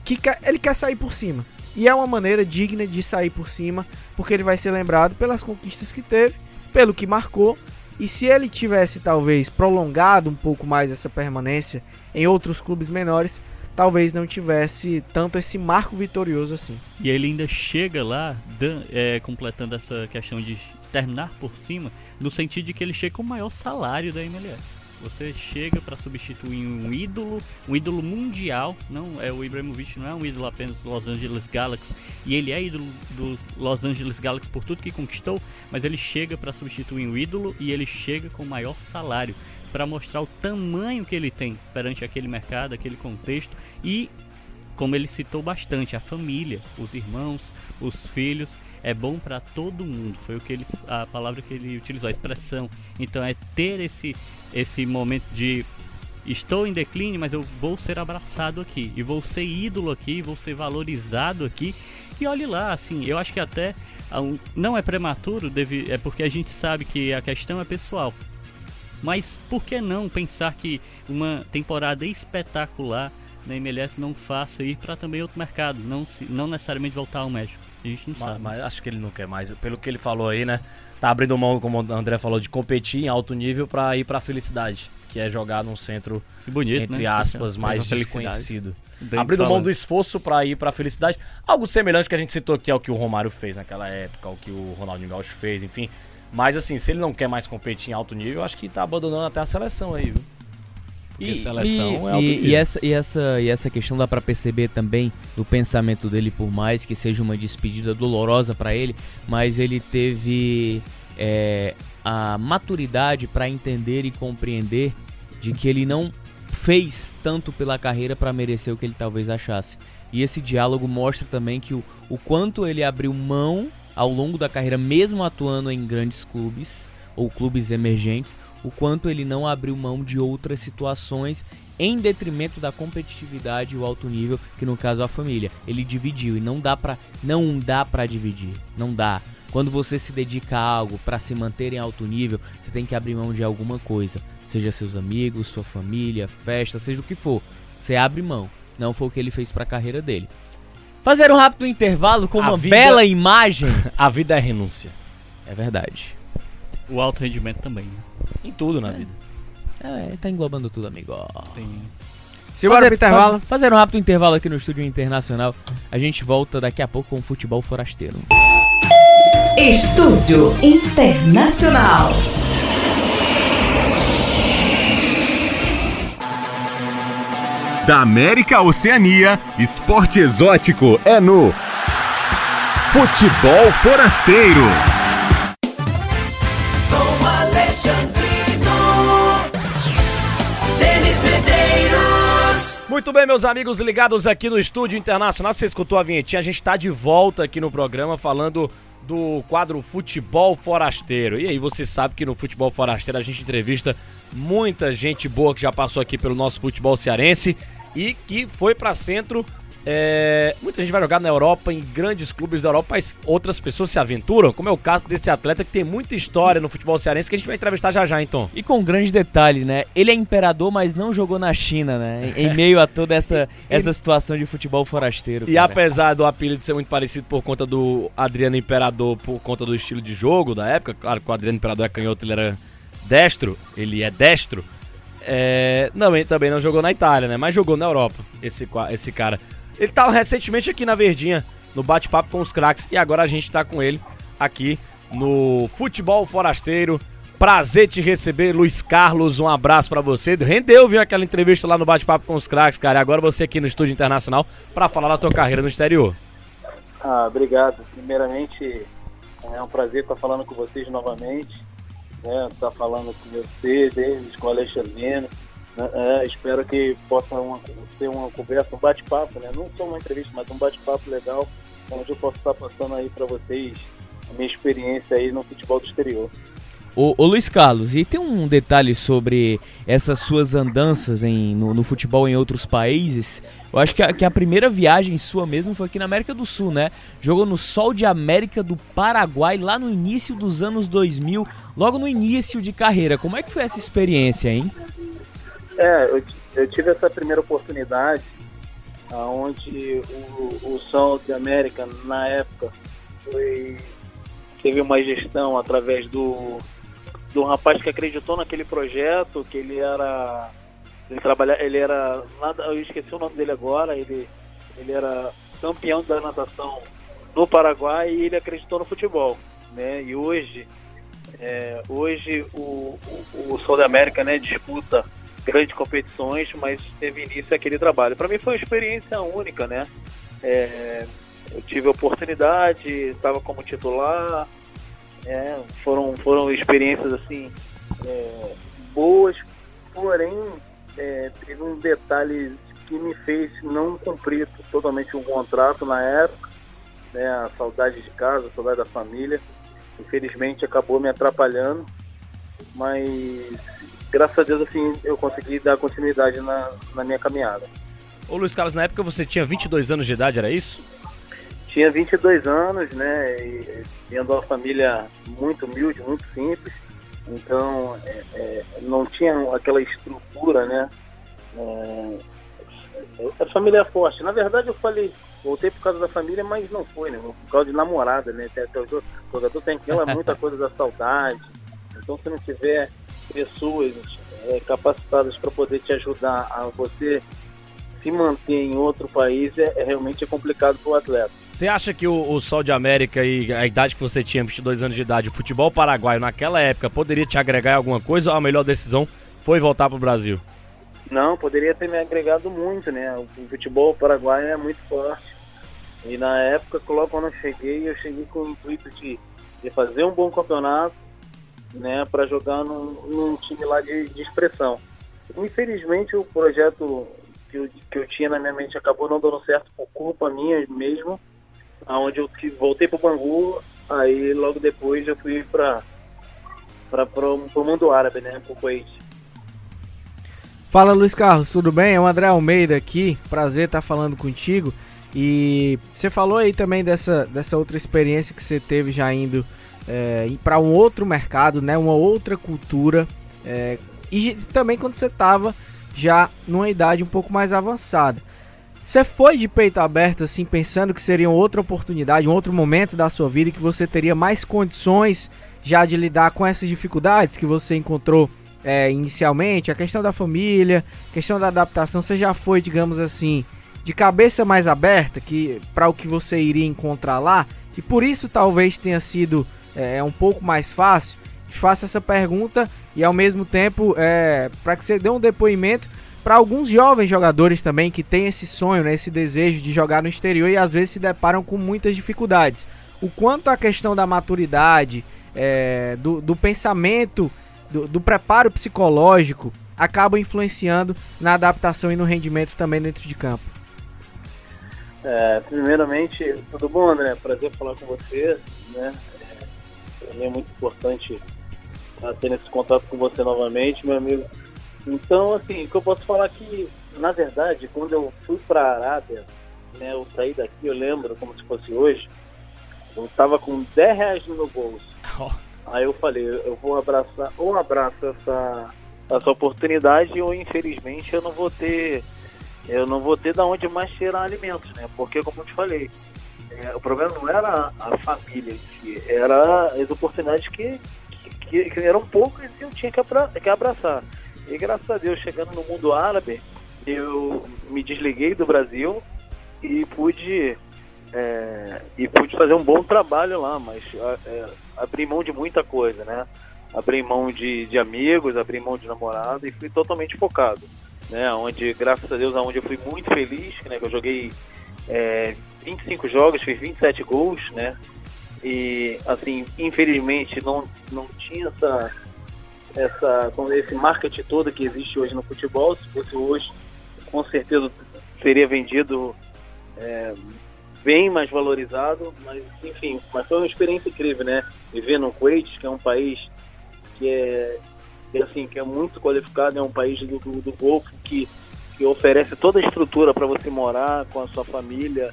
que ele quer sair por cima. E é uma maneira digna de sair por cima, porque ele vai ser lembrado pelas conquistas que teve, pelo que marcou. E se ele tivesse talvez prolongado um pouco mais essa permanência em outros clubes menores, talvez não tivesse tanto esse marco vitorioso assim. E ele ainda chega lá, dan, é, completando essa questão de terminar por cima, no sentido de que ele chega com o maior salário da MLS. Você chega para substituir um ídolo, um ídolo mundial. Não é o Ibrahimovic, não é um ídolo apenas do Los Angeles Galaxy. E ele é ídolo do Los Angeles Galaxy por tudo que conquistou, mas ele chega para substituir um ídolo e ele chega com o maior salário para mostrar o tamanho que ele tem perante aquele mercado, aquele contexto e como ele citou bastante, a família, os irmãos, os filhos é bom para todo mundo. Foi o que ele, a palavra que ele utilizou, a expressão. Então é ter esse esse momento de estou em declínio, mas eu vou ser abraçado aqui e vou ser ídolo aqui, vou ser valorizado aqui. E olhe lá, assim, eu acho que até não é prematuro, deve, é porque a gente sabe que a questão é pessoal. Mas por que não pensar que uma temporada espetacular na MLS não faça ir para também outro mercado, não, se, não necessariamente voltar ao México? A gente não mas, sabe. Mas acho que ele não quer mais. Pelo que ele falou aí, né? Tá abrindo mão, como o André falou, de competir em alto nível para ir para felicidade, que é jogar num centro bonito, entre né? aspas mais desconhecido. Abrindo mão do esforço para ir para felicidade, algo semelhante que a gente citou aqui ao que o Romário fez naquela época, ao que o Ronaldinho Gaúcho fez, enfim. Mas assim, se ele não quer mais competir em alto nível, acho que tá abandonando até a seleção aí, viu? E, seleção e, é e, e, essa, e, essa, e essa questão dá para perceber também do pensamento dele, por mais que seja uma despedida dolorosa para ele, mas ele teve é, a maturidade para entender e compreender de que ele não fez tanto pela carreira para merecer o que ele talvez achasse. E esse diálogo mostra também que o, o quanto ele abriu mão ao longo da carreira, mesmo atuando em grandes clubes ou clubes emergentes, o quanto ele não abriu mão de outras situações em detrimento da competitividade e o alto nível, que no caso a família. Ele dividiu e não dá para não dá para dividir, não dá. Quando você se dedica a algo para se manter em alto nível, você tem que abrir mão de alguma coisa, seja seus amigos, sua família, festa, seja o que for. Você abre mão. Não foi o que ele fez para a carreira dele. Fazer um rápido intervalo com a uma vida... bela imagem. a vida é renúncia. É verdade. O alto rendimento também, né? Em tudo na é. vida. É, tá englobando tudo, amigo. Sim. Simbora pro intervalo. Faz, fazer um rápido intervalo aqui no Estúdio Internacional. A gente volta daqui a pouco com o futebol forasteiro. Estúdio Internacional. Da América à Oceania, esporte exótico é no Futebol Forasteiro. Muito bem, meus amigos ligados aqui no Estúdio Internacional. Você escutou a vinhetinha? A gente está de volta aqui no programa falando do quadro Futebol Forasteiro. E aí, você sabe que no Futebol Forasteiro a gente entrevista muita gente boa que já passou aqui pelo nosso futebol cearense e que foi para centro é, muita gente vai jogar na Europa, em grandes clubes da Europa, mas outras pessoas se aventuram, como é o caso desse atleta que tem muita história no futebol cearense que a gente vai entrevistar já já, então. E com um grande detalhe, né? Ele é imperador, mas não jogou na China, né? Em meio a toda essa, essa situação de futebol forasteiro. E cara. apesar do apelido ser muito parecido por conta do Adriano Imperador, por conta do estilo de jogo da época, claro que o Adriano Imperador é canhoto, ele era destro, ele é destro. É, não, ele também não jogou na Itália, né? Mas jogou na Europa, esse, esse cara. Ele estava recentemente aqui na Verdinha, no bate-papo com os craques, e agora a gente está com ele aqui no Futebol Forasteiro. Prazer te receber, Luiz Carlos. Um abraço para você. Rendeu, viu, aquela entrevista lá no bate-papo com os craques, cara. E agora você aqui no Estúdio Internacional para falar da tua carreira no exterior. Ah, obrigado. Primeiramente, é um prazer estar falando com vocês novamente. Né? Estar falando com você, com o Alexandre né? É, espero que possa uma, ser uma conversa, um bate-papo, né? Não só uma entrevista, mas um bate-papo legal, onde eu posso estar passando aí para vocês a minha experiência aí no futebol do exterior. Ô, Luiz Carlos, e tem um detalhe sobre essas suas andanças em, no, no futebol em outros países. Eu acho que a, que a, primeira viagem sua mesmo foi aqui na América do Sul, né? Jogou no Sol de América do Paraguai lá no início dos anos 2000, logo no início de carreira. Como é que foi essa experiência, hein? É, eu, eu tive essa primeira oportunidade onde o, o Sol de América, na época, foi, teve uma gestão através do, do rapaz que acreditou naquele projeto, que ele era. Ele trabalha, ele era. Nada, eu esqueci o nome dele agora, ele, ele era campeão da natação no Paraguai e ele acreditou no futebol. Né? E hoje, é, hoje o, o, o Sol da América né, disputa grandes competições, mas teve início aquele trabalho. Para mim foi uma experiência única, né? É, eu tive oportunidade, estava como titular, é, foram, foram experiências assim é, boas, porém é, teve um detalhe que me fez não cumprir totalmente um contrato na época, né, a saudade de casa, a saudade da família, infelizmente acabou me atrapalhando, mas graças a Deus, assim, eu consegui dar continuidade na, na minha caminhada. Ô Luiz Carlos, na época você tinha 22 anos de idade, era isso? Tinha 22 anos, né, e tendo uma família muito humilde, muito simples, então é, é, não tinha aquela estrutura, né, é, a família é forte. Na verdade, eu falei, voltei por causa da família, mas não foi, né? Por causa de namorada, né? Até, até o jogador tem aquela muita coisa da saudade. Então, se não tiver pessoas é, capacitadas para poder te ajudar a você se manter em outro país é, é realmente é complicado para o atleta. Você acha que o, o, Sol de América e a idade que você tinha, 22 anos de idade, o futebol paraguaio naquela época poderia te agregar alguma coisa ou a melhor decisão foi voltar para o Brasil? Não, poderia ter me agregado muito, né? O futebol paraguaio é muito forte. E na época, logo quando eu cheguei, eu cheguei com o intuito de, de fazer um bom campeonato, né, para jogar num, num, time lá de, de, expressão. Infelizmente o projeto que eu, que eu tinha na minha mente acabou não dando certo por culpa minha mesmo, aonde eu voltei para o Bangu, aí logo depois eu fui para o mundo árabe, né, para o Kuwait. Fala Luiz Carlos, tudo bem? É o André Almeida aqui, prazer estar falando contigo. E você falou aí também dessa, dessa outra experiência que você teve já indo é, para um outro mercado, né, uma outra cultura. É, e também quando você estava já numa idade um pouco mais avançada. Você foi de peito aberto, assim, pensando que seria outra oportunidade, um outro momento da sua vida que você teria mais condições já de lidar com essas dificuldades que você encontrou é, inicialmente, a questão da família, questão da adaptação, você já foi, digamos assim, de cabeça mais aberta que para o que você iria encontrar lá, e por isso talvez tenha sido é, é um pouco mais fácil, faça essa pergunta e ao mesmo tempo é, para que você dê um depoimento para alguns jovens jogadores também que têm esse sonho, né, esse desejo de jogar no exterior e às vezes se deparam com muitas dificuldades. O quanto a questão da maturidade, é, do, do, pensamento, do, do, preparo psicológico acabam influenciando na adaptação e no rendimento também dentro de campo? É, primeiramente, tudo bom, André? Prazer falar com você, né? É, mim é muito importante estar tendo esse contato com você novamente, meu amigo. Então, assim, o que eu posso falar que, na verdade, quando eu fui para a Arábia, né, eu saí daqui, eu lembro como se fosse hoje, eu tava com 10 reais no meu bolso. Aí eu falei, eu vou abraçar, ou abraço essa, essa oportunidade, ou infelizmente eu não vou ter, eu não vou ter da onde mais tirar alimentos, né? Porque como eu te falei, é, o problema não era a família em si, era as oportunidades que, que, que eram poucas e eu tinha que, abra, que abraçar. E graças a Deus, chegando no mundo árabe, eu me desliguei do Brasil e pude é, e pude fazer um bom trabalho lá, mas é, abri mão de muita coisa, né? Abri mão de, de amigos, abri mão de namorado e fui totalmente focado, né? Onde, graças a Deus, aonde eu fui muito feliz, né? Que eu joguei é, 25 jogos, fiz 27 gols, né? E, assim, infelizmente não, não tinha essa, essa, esse marketing todo que existe hoje no futebol. Se fosse hoje, com certeza seria vendido é, bem mais valorizado, mas enfim, mas foi uma experiência incrível, né? Viver no Kuwait, que é um país que é, assim, que é muito qualificado, é um país do, do, do Golfo que, que oferece toda a estrutura para você morar com a sua família,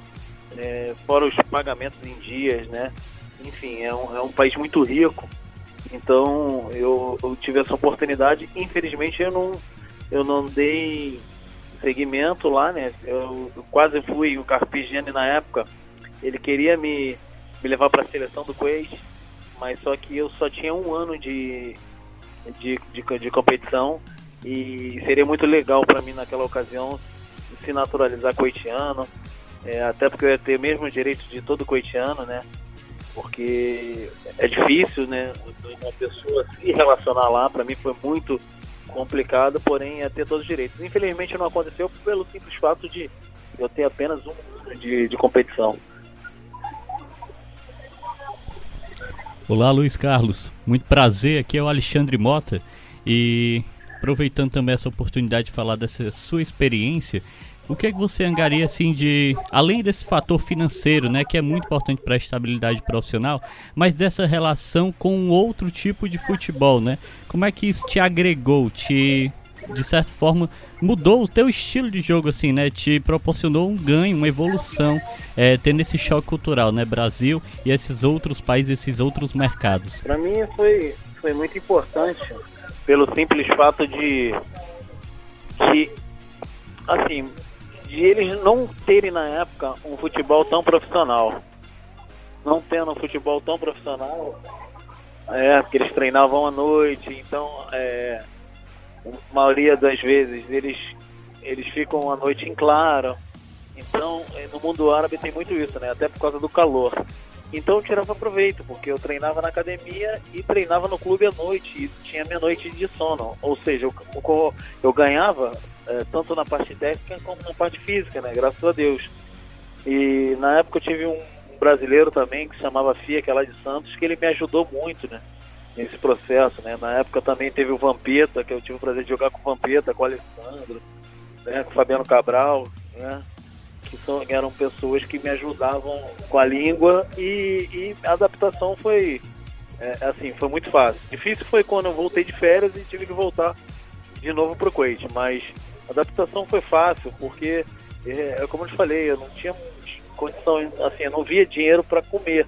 é, fora os pagamentos em dias, né? Enfim, é um, é um país muito rico. Então eu, eu tive essa oportunidade. Infelizmente eu não, eu não dei segmento lá, né? Eu, eu quase fui o Carpigiani na época. Ele queria me, me levar para a seleção do Kuwait, mas só que eu só tinha um ano de, de, de, de competição e seria muito legal para mim naquela ocasião se naturalizar coitiano, é, até porque eu ia ter mesmo direito de todo coitiano, né? Porque é difícil, né? Uma pessoa se relacionar lá, para mim foi muito complicado, porém é ter todos os direitos. Infelizmente não aconteceu pelo simples fato de eu ter apenas um ano de, de competição. Olá, Luiz Carlos. Muito prazer. Aqui é o Alexandre Mota e aproveitando também essa oportunidade de falar dessa sua experiência, o que é que você angaria assim de além desse fator financeiro, né, que é muito importante para a estabilidade profissional, mas dessa relação com outro tipo de futebol, né? Como é que isso te agregou, te de certa forma mudou o teu estilo de jogo assim, né? Te proporcionou um ganho, uma evolução, é, tendo esse choque cultural, né? Brasil e esses outros países, esses outros mercados. Para mim foi foi muito importante pelo simples fato de de assim de eles não terem na época um futebol tão profissional. Não tendo um futebol tão profissional, é, porque eles treinavam à noite, então é, a maioria das vezes eles, eles ficam à noite em claro. Então é, no mundo árabe tem muito isso, né? Até por causa do calor. Então eu tirava proveito, porque eu treinava na academia e treinava no clube à noite, e tinha minha noite de sono. Ou seja, eu, eu, eu ganhava é, tanto na parte técnica como na parte física, né? Graças a Deus. E na época eu tive um brasileiro também que se chamava Fia, que é lá de Santos, que ele me ajudou muito, né? Nesse processo, né? Na época também teve o Vampeta, que eu tive o prazer de jogar com o Vampeta, com o Alessandro, né? com o Fabiano Cabral, né? Que são, eram pessoas que me ajudavam com a língua e, e a adaptação foi, é, assim, foi muito fácil. Difícil foi quando eu voltei de férias e tive que voltar de novo pro Kuwait, mas a adaptação foi fácil, porque, é, como eu te falei, eu não tinha condição, assim, eu não via dinheiro para comer.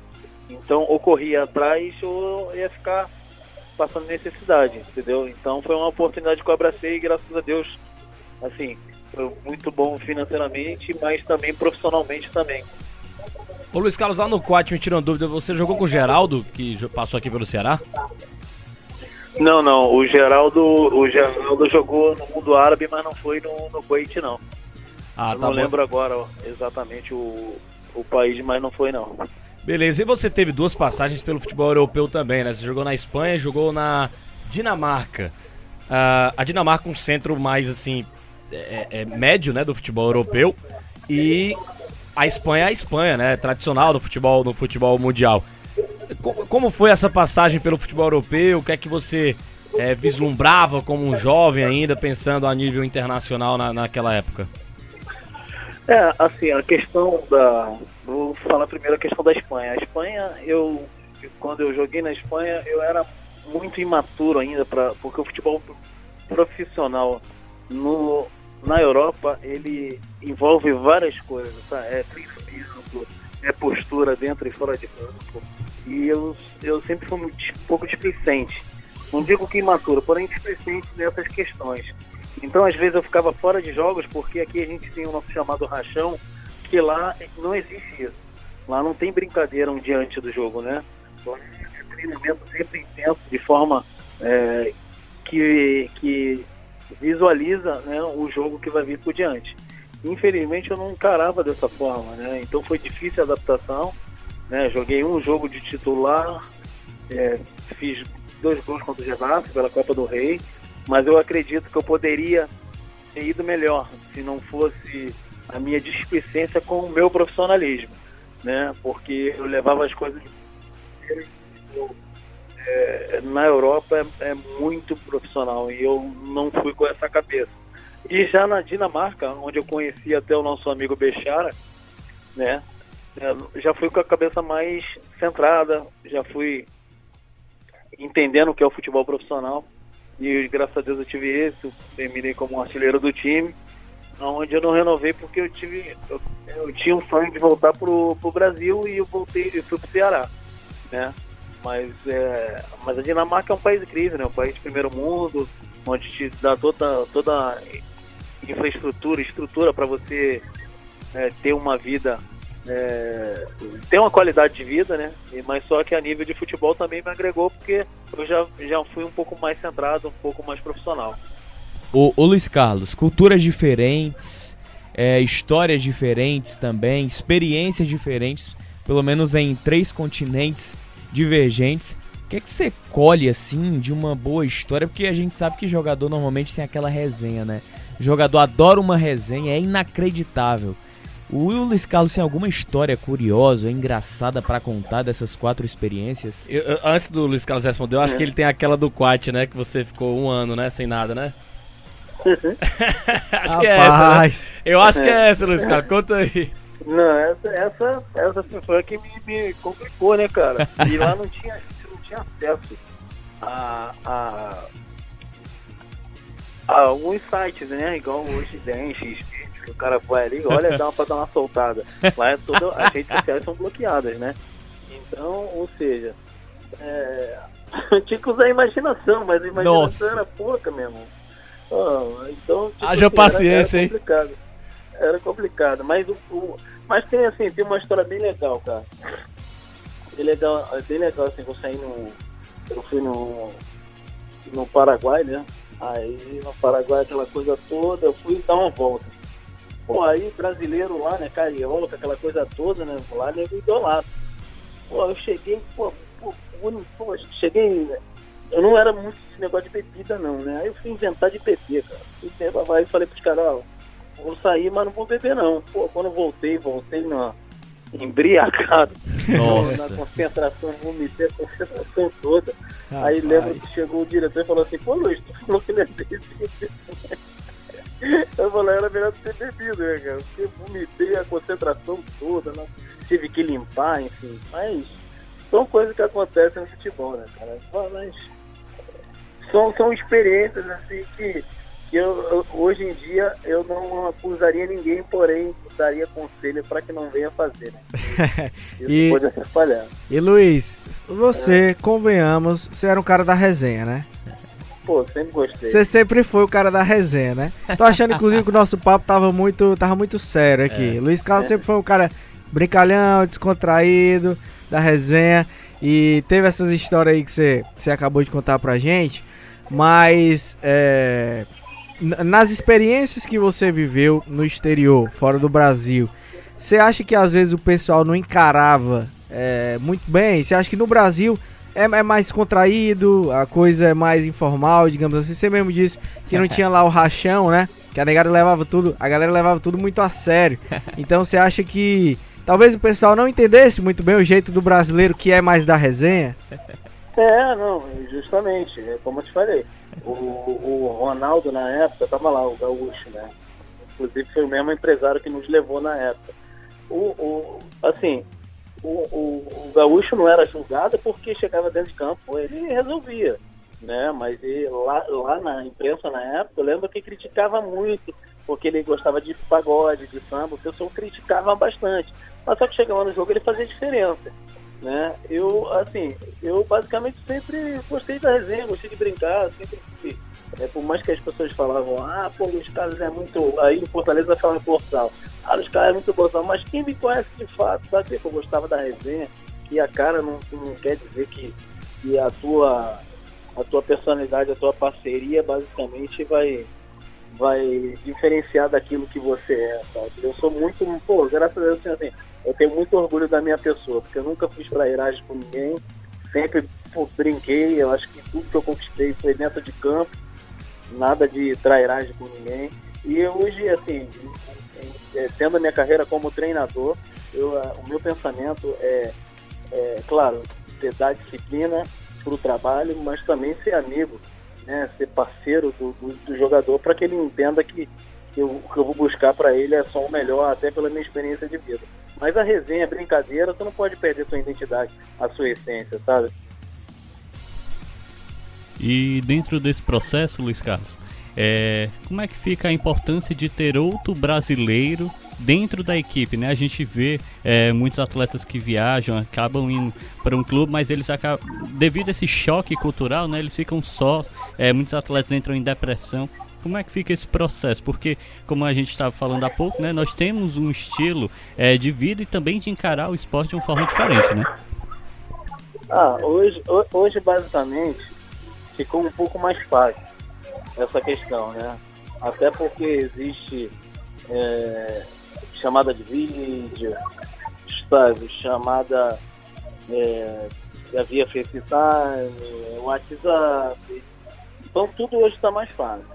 Então, ou corria atrás ou ia ficar passando necessidade, entendeu? Então, foi uma oportunidade que eu abracei e, graças a Deus, assim, foi muito bom financeiramente, mas também profissionalmente também. Ô Luiz Carlos, lá no Quat, me tirando dúvida, você jogou com o Geraldo, que passou aqui pelo Ceará? Não, não. O Geraldo, o Geraldo jogou no mundo árabe, mas não foi no, no Kuwait, não. Ah, Eu tá não bom. lembro agora ó, exatamente o, o país, mas não foi, não. Beleza, e você teve duas passagens pelo futebol europeu também, né? Você jogou na Espanha jogou na Dinamarca. Uh, a Dinamarca um centro mais, assim, é, é, médio, né, do futebol europeu. E a Espanha é a Espanha, né? Tradicional do futebol, no futebol mundial. Como foi essa passagem pelo futebol europeu? O que é que você é, vislumbrava como um jovem ainda, pensando a nível internacional na, naquela época? É, assim, a questão da. Vou falar primeiro a questão da Espanha. A Espanha, eu. Quando eu joguei na Espanha, eu era muito imaturo ainda, pra, porque o futebol profissional no, na Europa, ele envolve várias coisas, tá? É físico, é postura dentro e fora de campo. E eu, eu sempre fui um pouco displicente. Não digo que imaturo, porém displicente nessas questões. Então, às vezes, eu ficava fora de jogos, porque aqui a gente tem o nosso chamado rachão, que lá não existe isso. Lá não tem brincadeira um diante do jogo, né? Então, é treinamento sempre intenso, de forma é, que, que visualiza né, o jogo que vai vir por diante. Infelizmente eu não encarava dessa forma, né? Então foi difícil a adaptação. Né? Joguei um jogo de titular, é, fiz dois gols contra o Getafe pela Copa do Rei, mas eu acredito que eu poderia ter ido melhor se não fosse a minha displicência com o meu profissionalismo, né? Porque eu levava as coisas é, na Europa é, é, muito profissional e eu não fui com essa cabeça. E já na Dinamarca, onde eu conheci até o nosso amigo Bechara, né, já fui com a cabeça mais centrada, já fui entendendo o que é o futebol profissional e graças a Deus eu tive esse, terminei como artilheiro do time, onde eu não renovei porque eu tive eu, eu tinha um sonho de voltar pro, pro Brasil e eu voltei, eu fui pro Ceará, né? Mas, é, mas a Dinamarca é um país incrível, né? Um país de primeiro mundo, onde te dá toda, toda infraestrutura, estrutura para você é, ter uma vida, é, ter uma qualidade de vida, né? Mas só que a nível de futebol também me agregou porque eu já, já fui um pouco mais centrado, um pouco mais profissional. O, o Luiz Carlos, culturas diferentes, é, histórias diferentes também, experiências diferentes, pelo menos em três continentes divergentes. O que é que você colhe assim de uma boa história? Porque a gente sabe que jogador normalmente tem aquela resenha, né? O jogador adora uma resenha, é inacreditável. O Luiz Carlos tem alguma história curiosa, engraçada para contar dessas quatro experiências? Eu, eu, antes do Luiz Carlos responder, eu acho é. que ele tem aquela do Quat, né? Que você ficou um ano, né? Sem nada, né? acho Rapaz. que é essa, né? Eu acho que é essa, Luiz Carlos. Conta aí. Não, essa, essa, essa foi que me, me complicou, né, cara? E lá não tinha, não tinha acesso a, a, a alguns sites, né? Igual hoje tem, XP, que o cara vai ali, olha, dá uma pra dar uma soltada. Lá é toda, as redes sociais são bloqueadas, né? Então, ou seja, é, tinha que usar a imaginação, mas a imaginação Nossa. era pouca mesmo. Oh, então, tipo, Haja assim, paciência, era, era complicado. hein? Era complicado, mas o, o mas tem assim, tem uma história bem legal, cara. Bem legal, bem legal assim, eu saí no. Eu fui no. no Paraguai, né? Aí no Paraguai aquela coisa toda, eu fui dar uma volta. Pô, aí brasileiro lá, né, carioca, aquela coisa toda, né? Lá nego idolatra. Pô, eu cheguei, pô, pô, pô, cheguei. Eu não era muito esse negócio de bebida não, né? Aí eu fui inventar de beber, cara. Fui e falei pros caras, ó, vou sair, mas não vou beber não. Pô, quando voltei, voltei na embriagado. Nossa. Na concentração, vomitei a concentração toda. Ah, Aí lembro que chegou o diretor e falou assim, pô Luiz, tu falou que ele é desse. Eu falei, era melhor ter bebido, né, cara? Porque vomitei a concentração toda, né? tive que limpar, enfim. Mas são coisas que acontecem no futebol, né, cara? Mas são, são experiências assim que que eu, eu, hoje em dia eu não acusaria ninguém, porém daria conselho para que não venha fazer. Né? Isso e, pode atrapalhar. E Luiz, você, é. convenhamos, você era um cara da resenha, né? Pô, sempre gostei. Você sempre foi o cara da resenha, né? Tô achando, inclusive, que o nosso papo tava muito, tava muito sério aqui. É. Luiz Carlos é. sempre foi um cara brincalhão, descontraído, da resenha. E teve essas histórias aí que você, você acabou de contar pra gente. Mas é, nas experiências que você viveu no exterior, fora do Brasil, você acha que às vezes o pessoal não encarava é, muito bem? Você acha que no Brasil é, é, mais contraído, a coisa é mais informal, digamos assim? Você mesmo disse que não tinha lá o rachão, né? Que a negada levava tudo, a galera levava tudo muito a sério. Então você acha que talvez o pessoal não entendesse muito bem o jeito do brasileiro que é mais da resenha? É, não, justamente, é como eu te falei. O, o Ronaldo na época tava lá, o Gaúcho, né? Inclusive foi o mesmo empresário que nos levou na época. O, o, assim, o, o, o Gaúcho não era julgado porque chegava dentro de campo, ele resolvia. Né? Mas lá, lá na imprensa na época, eu lembro que criticava muito, porque ele gostava de pagode, de samba, o pessoal criticava bastante. Mas só que chegava no jogo ele fazia diferença né? Eu, assim, eu basicamente sempre gostei da resenha, gostei de brincar, sempre fui. É, por mais que as pessoas falavam, ah, pô, os caras é muito. Aí em Fortaleza fala portal. Ah, os caras é muito boçal. Mas quem me conhece de fato sabe que eu gostava da resenha, que a cara não, não quer dizer que, que a tua a tua personalidade, a tua parceria basicamente vai vai diferenciar daquilo que você é, sabe? Eu sou muito, pô, graças a Deus, assim, eu tenho muito orgulho da minha pessoa, porque eu nunca fiz trairagem com ninguém, sempre pô, brinquei, eu acho que tudo que eu conquistei foi dentro de campo, nada de trairagem com ninguém. E hoje, assim, é, tendo a minha carreira como treinador, eu, o meu pensamento é, é claro, ter dar disciplina para o trabalho, mas também ser amigo, né, ser parceiro do, do, do jogador para que ele entenda que, eu, que eu vou buscar para ele é só o melhor, até pela minha experiência de vida. Mas a resenha, a brincadeira, tu não pode perder sua identidade, a sua essência, sabe? E dentro desse processo, Luiz Carlos, é, como é que fica a importância de ter outro brasileiro dentro da equipe, né? A gente vê é, muitos atletas que viajam, acabam indo para um clube, mas eles acabam, devido a esse choque cultural, né? Eles ficam só, é, muitos atletas entram em depressão. Como é que fica esse processo? Porque, como a gente estava falando há pouco, né? Nós temos um estilo é, de vida e também de encarar o esporte de uma forma diferente, né? Ah, hoje, hoje basicamente ficou um pouco mais fácil essa questão, né? Até porque existe é, chamada de vídeo, sabe, chamada é, via FaceTime, WhatsApp. Então tudo hoje está mais fácil.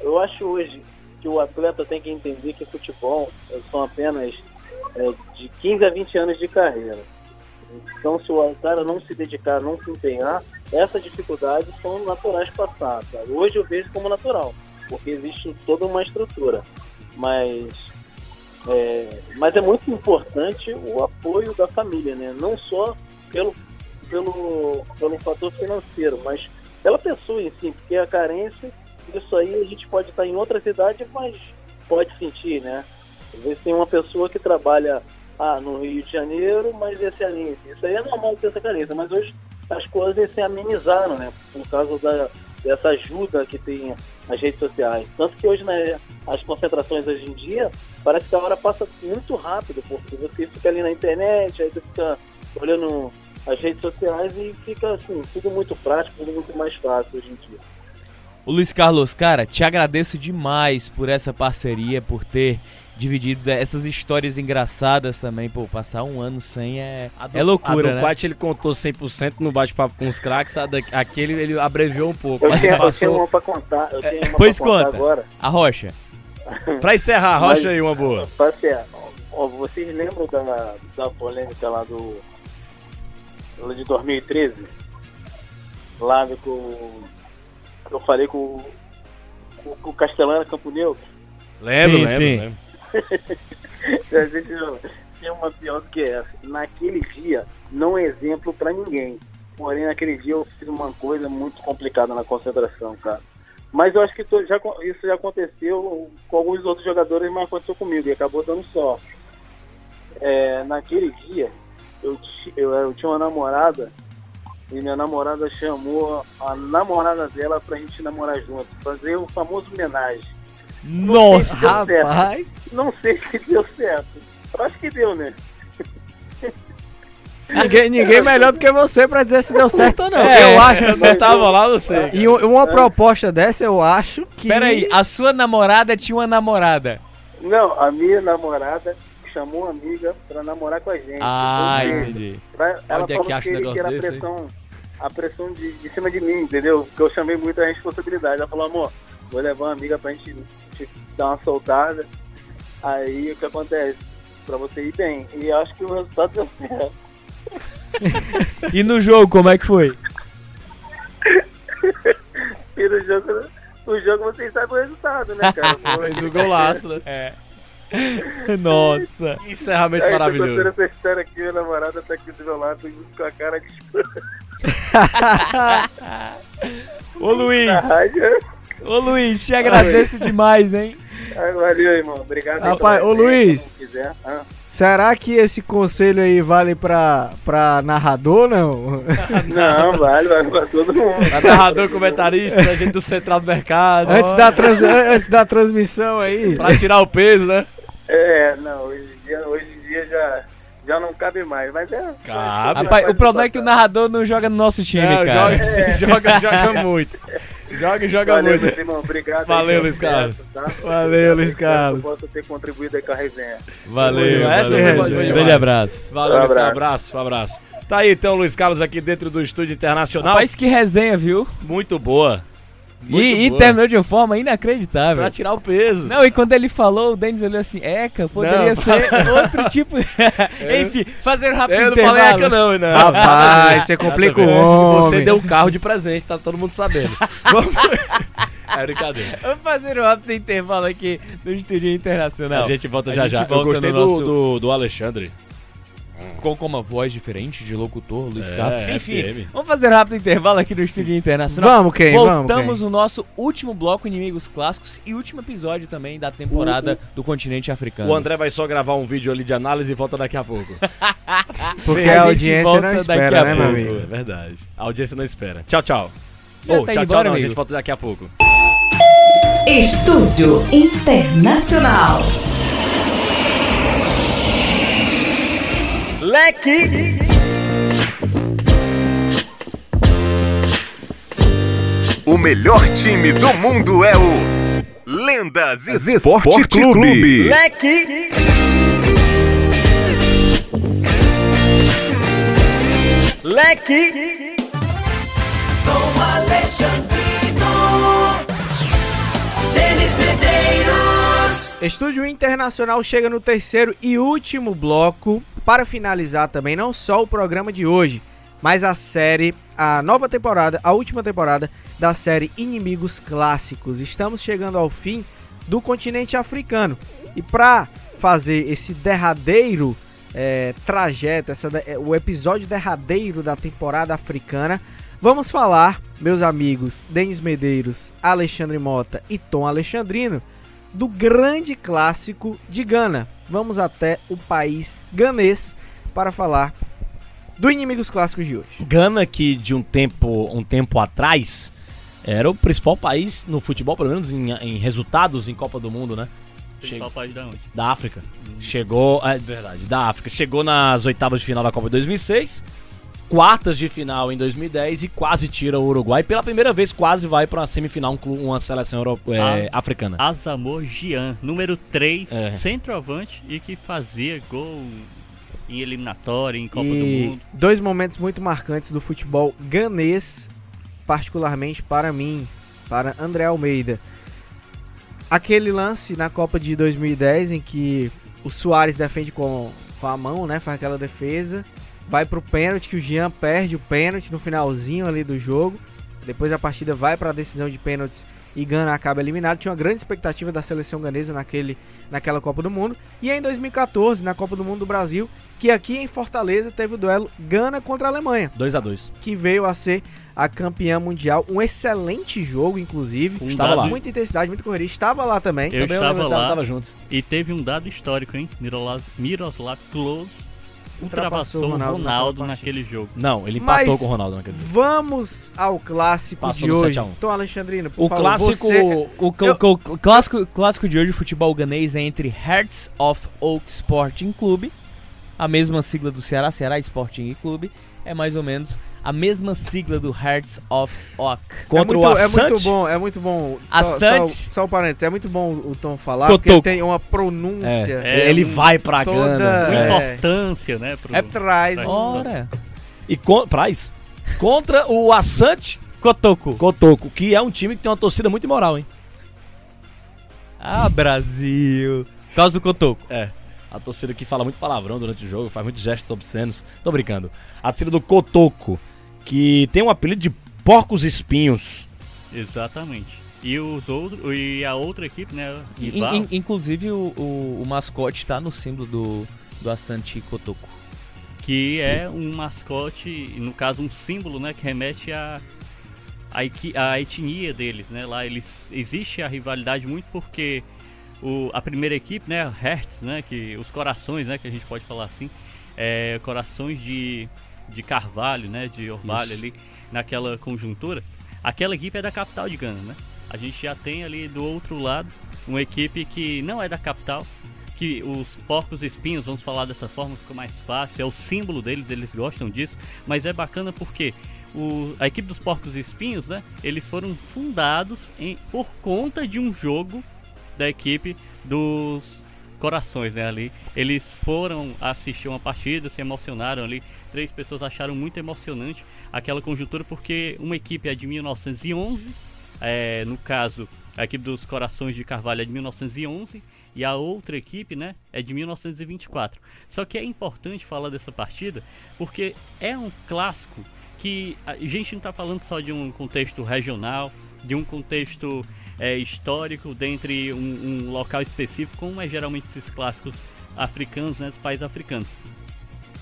Eu acho hoje que o atleta tem que entender que futebol são apenas é, de 15 a 20 anos de carreira. Então se o cara não se dedicar, não se empenhar, essas dificuldades são naturais passar. Sabe? Hoje eu vejo como natural, porque existe toda uma estrutura. Mas é, mas é muito importante o apoio da família, né? Não só pelo, pelo, pelo fator financeiro, mas pela pessoa em si, porque a carência, isso aí a gente pode estar em outra cidade, mas pode sentir, né? Às vezes tem uma pessoa que trabalha ah, no Rio de Janeiro, mas é cearense. Isso aí é normal ter essa carência, mas hoje as coisas se amenizaram, né? Por causa da, dessa ajuda que tem as redes sociais. Tanto que hoje, né, as concentrações hoje em dia, parece que a hora passa muito rápido, porque você fica ali na internet, aí você fica olhando as redes sociais e fica assim, tudo muito prático, tudo muito mais fácil hoje em dia. O Luiz Carlos, cara, te agradeço demais por essa parceria, por ter divididos essas histórias engraçadas também, pô, passar um ano sem é, do, é loucura, a do né? Quat, ele contou 100% no bate-papo com os craques, aquele ele abreviou um pouco. Eu mas tenho, passou... eu tenho uma pra contar, eu tenho uma pois pra contar conta, agora. a rocha. pra encerrar, a rocha Mas- aí, uma boa. Pra encerrar, vocês lembram da, da polêmica lá do de 2013? Lá que que eu falei com, com, com o Castelano Campo Neutro? Lembro, Sim, lembro, sim. lembro. Tem uma pior do que essa. Naquele dia, não é exemplo pra ninguém. Porém, naquele dia eu fiz uma coisa muito complicada na concentração, cara. Mas eu acho que to- já, isso já aconteceu com alguns outros jogadores, mas aconteceu comigo e acabou dando sorte. É, naquele dia, eu, eu, eu tinha uma namorada e minha namorada chamou a namorada dela pra gente namorar junto, fazer o famoso homenagem. Não sei se Nossa, deu certo. rapaz. Não sei se deu certo. Eu acho que deu, né? Ninguém, ninguém melhor do que você pra dizer se deu certo ou não. É, eu acho. Eu não tava lá, não sei. E uma proposta dessa, eu acho que. Pera aí, a sua namorada tinha uma namorada. Não, a minha namorada chamou uma amiga pra namorar com a gente. Ah, entendi. pra- ela Onde é falou que acha que, negócio que era a desse aí? pressão, a pressão de, de cima de mim, entendeu? Porque eu chamei muita responsabilidade. Ela falou, amor, vou levar uma amiga pra gente, gente dar uma soltada. Aí o que acontece? Pra você ir bem. E acho que o resultado deu certo. e no jogo, como é que foi? e no jogo, no jogo vocês sabem o resultado, né, cara? Mas o golaço, né? É. Nossa, que encerramento Aí, maravilhoso. Eu tô essa história aqui, minha namorada tá aqui do meu lado com a cara de Ô Luiz! Ô Luiz, te agradeço demais, hein? Ah, valeu, irmão. Obrigado. aí Rapaz, ô, Luiz. Ah. Será que esse conselho aí vale pra, pra narrador, não? Não, vale, vale pra todo mundo. Pra narrador, comentarista, a gente do Central do Mercado. Antes da, trans- antes da transmissão aí. Pra tirar o peso, né? É, não, hoje em dia, hoje em dia já, já não cabe mais, mas é. Cabe. Rapaz, o problema é que o narrador não joga no nosso time, Não, cara. joga sim, joga, joga muito. Joga e joga Valeu, muito. obrigado. Valeu, Luiz Carlos. tá? Valeu, Luiz Espero Carlos. que eu possa ter contribuído aí com a resenha. Valeu, valeu, valeu. resenha. Grande abraço. Valeu, Um Luiz Carlos. abraço. abraço, abraço. Tá aí então, Luiz Carlos aqui dentro do estúdio internacional. Rapaz, que resenha, viu? Muito boa. Muito E, e boa. terminou de uma forma inacreditável. Pra tirar o peso. Não, e quando ele falou, o Denis olhou assim, Eca, poderia Não, ser outro tipo. Enfim, fazer um rápido Eu não falei intervalo. Eca não, não. Rapaz, você complica o homem. Você deu um carro de presente, tá todo mundo sabendo. Vamos... É brincadeira. Vamos fazer um rápido intervalo aqui no Estúdio Internacional. A gente volta A já gente já. Eu volta gostei no do, nosso- do, do Alexandre. Com, com uma voz diferente de locutor, Luiz É, Carlos. Enfim, FM. vamos fazer um rápido intervalo aqui no Estúdio Internacional. Vamos, quem? Vamos, Voltamos no nosso último bloco Inimigos Clássicos e último episódio também da temporada do continente africano. O André vai só gravar um vídeo ali de análise e volta daqui a pouco. Porque A a audiência volta não daqui espera, a né, meu pouco. amigo? É verdade. A audiência não espera. Tchau, tchau. Ô, tá tchau, indo tchau, embora, não. A gente volta daqui a pouco. Estúdio Internacional. Leque! O melhor time do mundo é o Lendas Esporte Clube. Leque! Leque! Com Alexandrino, Estúdio Internacional chega no terceiro e último bloco para finalizar também não só o programa de hoje, mas a série, a nova temporada, a última temporada da série Inimigos Clássicos. Estamos chegando ao fim do continente africano e para fazer esse derradeiro é, trajeto, essa, é, o episódio derradeiro da temporada africana, vamos falar, meus amigos Denis Medeiros, Alexandre Mota e Tom Alexandrino, do grande clássico de Gana. Vamos até o país ganês para falar do Inimigos Clássicos de hoje. Gana, que de um tempo, um tempo atrás era o principal país no futebol, pelo menos em, em resultados em Copa do Mundo, né? Principal país da onde? Da África. Chegou, é verdade, da África. Chegou nas oitavas de final da Copa de 2006, quartas de final em 2010 e quase tira o Uruguai. Pela primeira vez, quase vai para uma semifinal, um uma seleção euro- é, africana. Asamoah Gyan, número 3, É. centroavante e que fazia gol em eliminatória, em Copa do e Mundo. dois momentos muito marcantes do futebol ganês, particularmente para mim, para André Almeida. Aquele lance na Copa de 2010 em que o Soares defende com, com a mão, né? Faz aquela defesa. Vai pro pênalti, que o Jean perde o pênalti no finalzinho ali do jogo. Depois a partida vai para a decisão de pênaltis e Gana acaba eliminado. Tinha uma grande expectativa da seleção ganesa naquele, naquela Copa do Mundo. E em 2014, na Copa do Mundo do Brasil, que aqui em Fortaleza teve o duelo Gana contra a Alemanha, 2 a 2 que veio a ser a campeã mundial. Um excelente jogo, inclusive. Um Estava lá. Muita intensidade, muita correria. Estava lá também. Eu Também eu estava tava- lá tava junto. e teve um dado histórico, hein? Miroslav, Miroslav Klose Ultrapassou o Ronaldo naquele jogo. Não, ele Mas- empatou com o Ronaldo naquele jogo. Vamos ao clássico Passou de no hoje. 7 a 1. Então, Alexandrino, por O favor, clássico. você- O, cl- Eu- cl- cl- clássico, clássico de hoje, o futebol ganês é entre Hearts of Oak Sporting Clube, a mesma sigla do Ceará, Ceará Sporting Clube, é mais ou menos a mesma sigla do Hearts of Oak. Contra é o muito, é Assante. muito bom, é muito bom. Só, Assante. só, só um parênteses, é muito bom o Tom falar, Cotoco. porque ele tem uma pronúncia. É, ele um- vai pra toda- Gana. Com É. importância, né? Pro... É traz. Traz. Ora! E con Praz. Contra o Assante Cotoco. Cotoco, que é um time que tem uma torcida muito imoral, hein? Ah, Brasil. Por causa do Cotoco. É. A torcida que fala muito palavrão durante o jogo, faz muitos gestos obscenos. Tô brincando. A torcida do Cotoco, que tem um apelido de Porcos Espinhos. Exatamente. E, os outros, e a outra equipe, né? In- rival, in- inclusive o, o, o mascote tá no símbolo do, do Asante Kotoko. que é um mascote, no caso um símbolo, né, que remete a a, a etnia deles, né? Lá eles existe a rivalidade muito porque o, a primeira equipe, né, Hertz, né, que os corações, né, que a gente pode falar assim, é, corações de, de carvalho, né, de orvalho Isso. ali naquela conjuntura. Aquela equipe é da capital de Gana, né? A gente já tem ali do outro lado uma equipe que não é da capital, que os porcos espinhos, vamos falar dessa forma, fica mais fácil, é o símbolo deles, eles gostam disso, mas é bacana porque o, a equipe dos porcos espinhos, né, eles foram fundados em, por conta de um jogo da equipe dos corações, né, ali. Eles foram assistir uma partida, se emocionaram ali, três pessoas acharam muito emocionante aquela conjuntura porque uma equipe é de 1911, é, no caso, a equipe dos Corações de Carvalho é de 1911 e a outra equipe, né, é de 1924. Só que é importante falar dessa partida porque é um clássico que a gente não está falando só de um contexto regional, de um contexto é, histórico dentre um, um local específico, como é geralmente esses clássicos africanos, né, dos países africanos.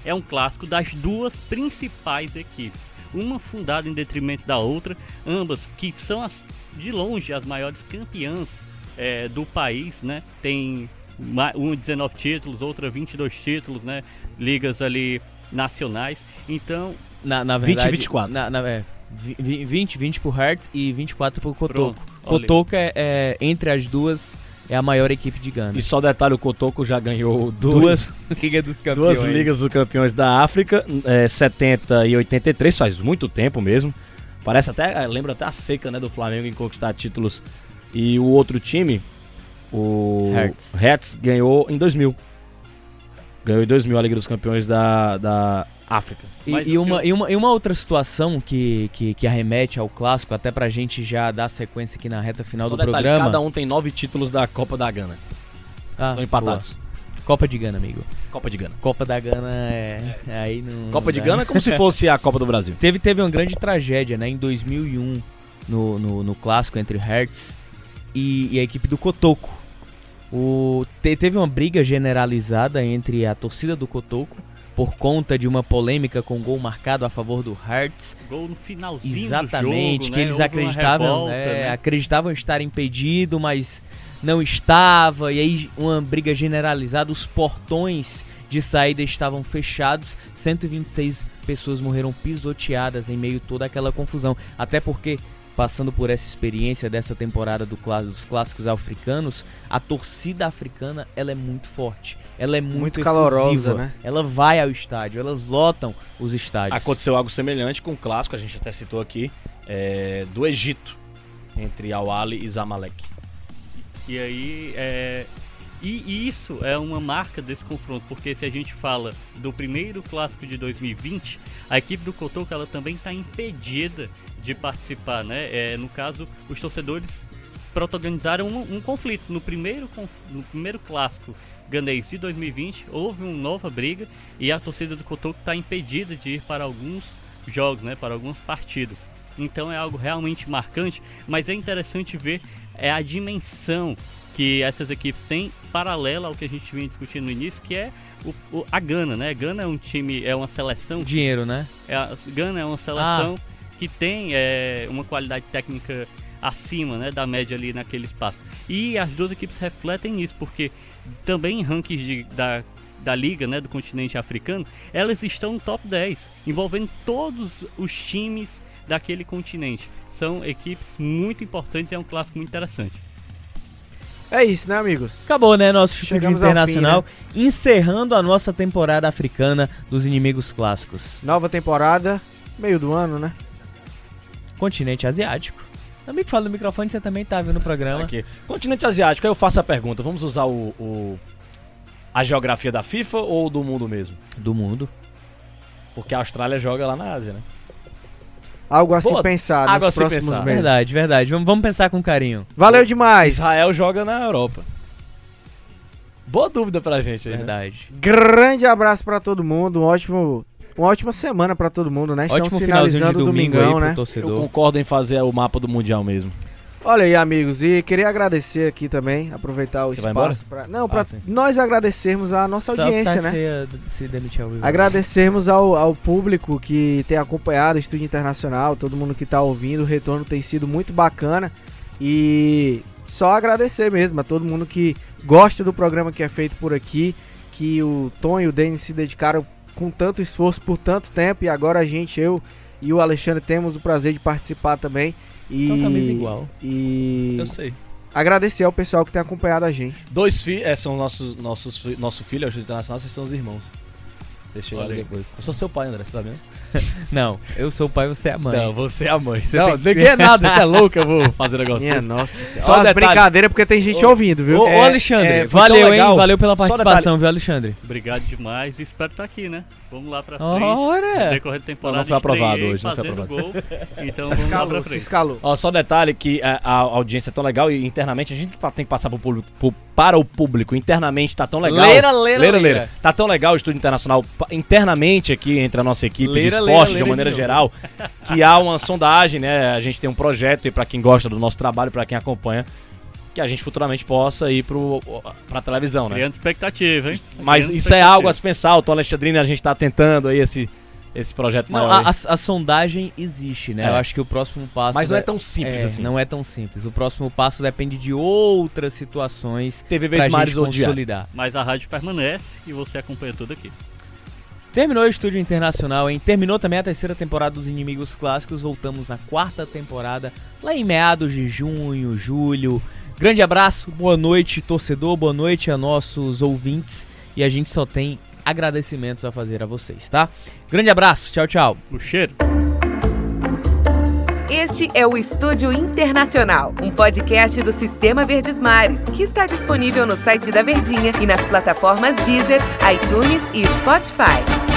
É um clássico das duas principais equipes, uma fundada em detrimento da outra, ambas que são as, de longe as maiores campeãs é, do país, né? Tem uma 19 títulos, outra 22 títulos, né? Ligas ali nacionais. Então, Na, na 20 e verdade, 24. Na, na, é, vi- vi- 20, 20 pro Hertz e 24 pro Kotoko. Pronto, Kotoko é, é, entre as duas, é a maior equipe de Gana. E só detalhe, o Kotoko já ganhou duas, Duas Liga dos Campeões. duas Ligas dos Campeões da África, é, 70 e 83, faz muito tempo mesmo. Parece até, é, lembra até a seca né, do Flamengo em conquistar títulos. E o outro time, o Hertz. Hertz, ganhou em 2000. Ganhou em 2000 a Liga dos Campeões da, da África. E, e uma, e, uma, e uma outra situação que, que, que arremete ao clássico, até pra gente já dar sequência aqui na reta final Só do detalhe, programa. cada um tem nove títulos da Copa da Gana. Ah, Estão empatados. boa. Copa de Gana, amigo. Copa de Gana. Copa da Gana é. Aí não. Copa de Gana é como se fosse a Copa do Brasil. Teve, teve uma grande tragédia, né? Em 2001, no, no, no clássico entre Hertz e, e a equipe do Cotoco. O, te- teve uma briga generalizada entre a torcida do Cotoco por conta de uma polêmica com gol marcado a favor do Hertz. gol no finalzinho Exatamente, do jogo, que né? eles Houve acreditavam, revolta, é, né? acreditavam estar impedido, mas não estava, e aí uma briga generalizada, os portões de saída estavam fechados, 126 pessoas morreram pisoteadas em meio a toda aquela confusão, até porque passando por essa experiência dessa temporada do clá- dos clássicos africanos, a torcida africana ela é muito forte, ela é muito, Muito calorosa, efusiva, né? Ela vai ao estádio, elas lotam os estádios. Aconteceu algo semelhante com o clássico, a gente até citou aqui, é, do Egito, entre Al-Ali e Zamalek. E aí, é... E, isso é uma marca desse confronto, porque se a gente fala do primeiro clássico de 2020, a equipe do Cotoco ela também está impedida de participar, né? É, no caso, os torcedores protagonizaram um, um conflito. No primeiro, no primeiro clássico ganês de 2020, houve uma nova briga e a torcida do Cotoco está impedida de ir para alguns jogos, né? Para algumas partidas. Então é algo realmente marcante, mas é interessante ver é a dimensão que essas equipes têm paralela ao que a gente vinha discutindo no início, que é o, o- a Gana, né? Gana é um time, é uma seleção. Dinheiro, né? É, a Gana é uma seleção que tem é, uma qualidade técnica acima né, da média ali naquele espaço. E as duas equipes refletem isso, porque também em rankings de- da, da liga, né, do continente africano, elas estão no top 10, envolvendo todos os times daquele continente. São equipes muito importantes e é um clássico muito interessante. É isso, né, amigos? Acabou, né, nosso ao internacional, fim, né? encerrando a nossa temporada africana dos inimigos clássicos. Nova temporada, meio do ano, né? Continente asiático. Também que fala no microfone, você também tá vendo o programa. Aqui. Continente asiático, aí eu faço a pergunta: vamos usar o, o- a geografia da FIFA ou do mundo mesmo? Do mundo. Porque a Austrália joga lá na Ásia, né? Algo a se Boa, pensar algo nos a se próximos pensar. meses. Verdade, verdade. Vamos, vamos pensar com carinho. Valeu demais. Israel joga na Europa. Boa dúvida pra gente aí. né? Verdade. Grande abraço pra todo mundo, um ótimo, uma ótima semana pra todo mundo, né? Estamos Ótimo finalzinho de finalizando o domingo aí domingão, pro né? torcedor. Eu concordo em fazer o mapa do Mundial mesmo. Olha aí, amigos, e queria agradecer aqui também, aproveitar o Você espaço para não, para Ah, nós agradecermos a nossa Só audiência, né? se, se demitir ao vivo. Agradecermos ao, ao público que tem acompanhado o Estúdio Internacional, todo mundo que está ouvindo, o retorno tem sido muito bacana e só agradecer mesmo a todo mundo que gosta do programa que é feito por aqui, que o Tom e o Denis se dedicaram com tanto esforço por tanto tempo e agora a gente, eu e o Alexandre temos o prazer de participar também e Então, camisa igual. e Eu sei. agradecer ao pessoal que tem acompanhado a gente. Dois filhos, é, são nossos, nossos, fi- nosso filho, é o Estúdio Internacional, vocês são os irmãos. Vocês chegaram depois. Eu sou seu pai, André, você sabe, né? Não, eu sou o pai, você é a mãe. Não, você é a mãe. Você não, que- ninguém é nada, você é louco, eu vou fazer negócio Minha desse. nossa Só Só as detalhe. brincadeiras porque tem gente Ô, ouvindo, viu? Ô, ô, É, Alexandre, é, valeu, hein? Valeu pela participação, viu, Alexandre? Obrigado demais espero estar aqui, né? Vamos lá pra frente. Ora! Decorrer da temporada. Não, não foi aprovado hoje, não foi aprovado. Gol, então Se vamos lá escalou, pra se frente. escalou. Ó, só detalhe que a, a audiência é tão legal e internamente a gente tem que passar pro público, pro- para o público. Internamente tá tão legal. Leira, leira, leira, leira. Tá tão legal o Estúdio Internacional internamente aqui entre a nossa equipe Leira, de leira, esporte, de leira maneira de novo. geral, que há uma sondagem, né? A gente tem um projeto e para quem gosta do nosso trabalho, para quem acompanha, que a gente futuramente possa ir pro, pra televisão, né? Criando expectativa, hein? Mas Criando isso é algo a se pensar. O Tom Alexandrino, a gente tá tentando aí esse, esse projeto Não, maior. a, a- a sondagem existe, né? É. Eu acho que o próximo passo. Mas não é vai- tão simples é, assim. Não é tão simples. O próximo passo depende de outras situações TV vezes Mares consolidar. Mas a rádio permanece e você acompanha tudo aqui. Terminou o Estúdio Internacional, hein? Terminou também a terceira temporada dos Inimigos Clássicos. Voltamos na quarta temporada, lá em meados de junho, julho. Grande abraço, boa noite, torcedor, boa noite a nossos ouvintes. E a gente só tem agradecimentos a fazer a vocês, tá? Grande abraço, tchau, tchau. O cheiro. Este é o Estúdio Internacional, um podcast do Sistema Verdes Mares, que está disponível no site da Verdinha e nas plataformas Deezer, iTunes e Spotify.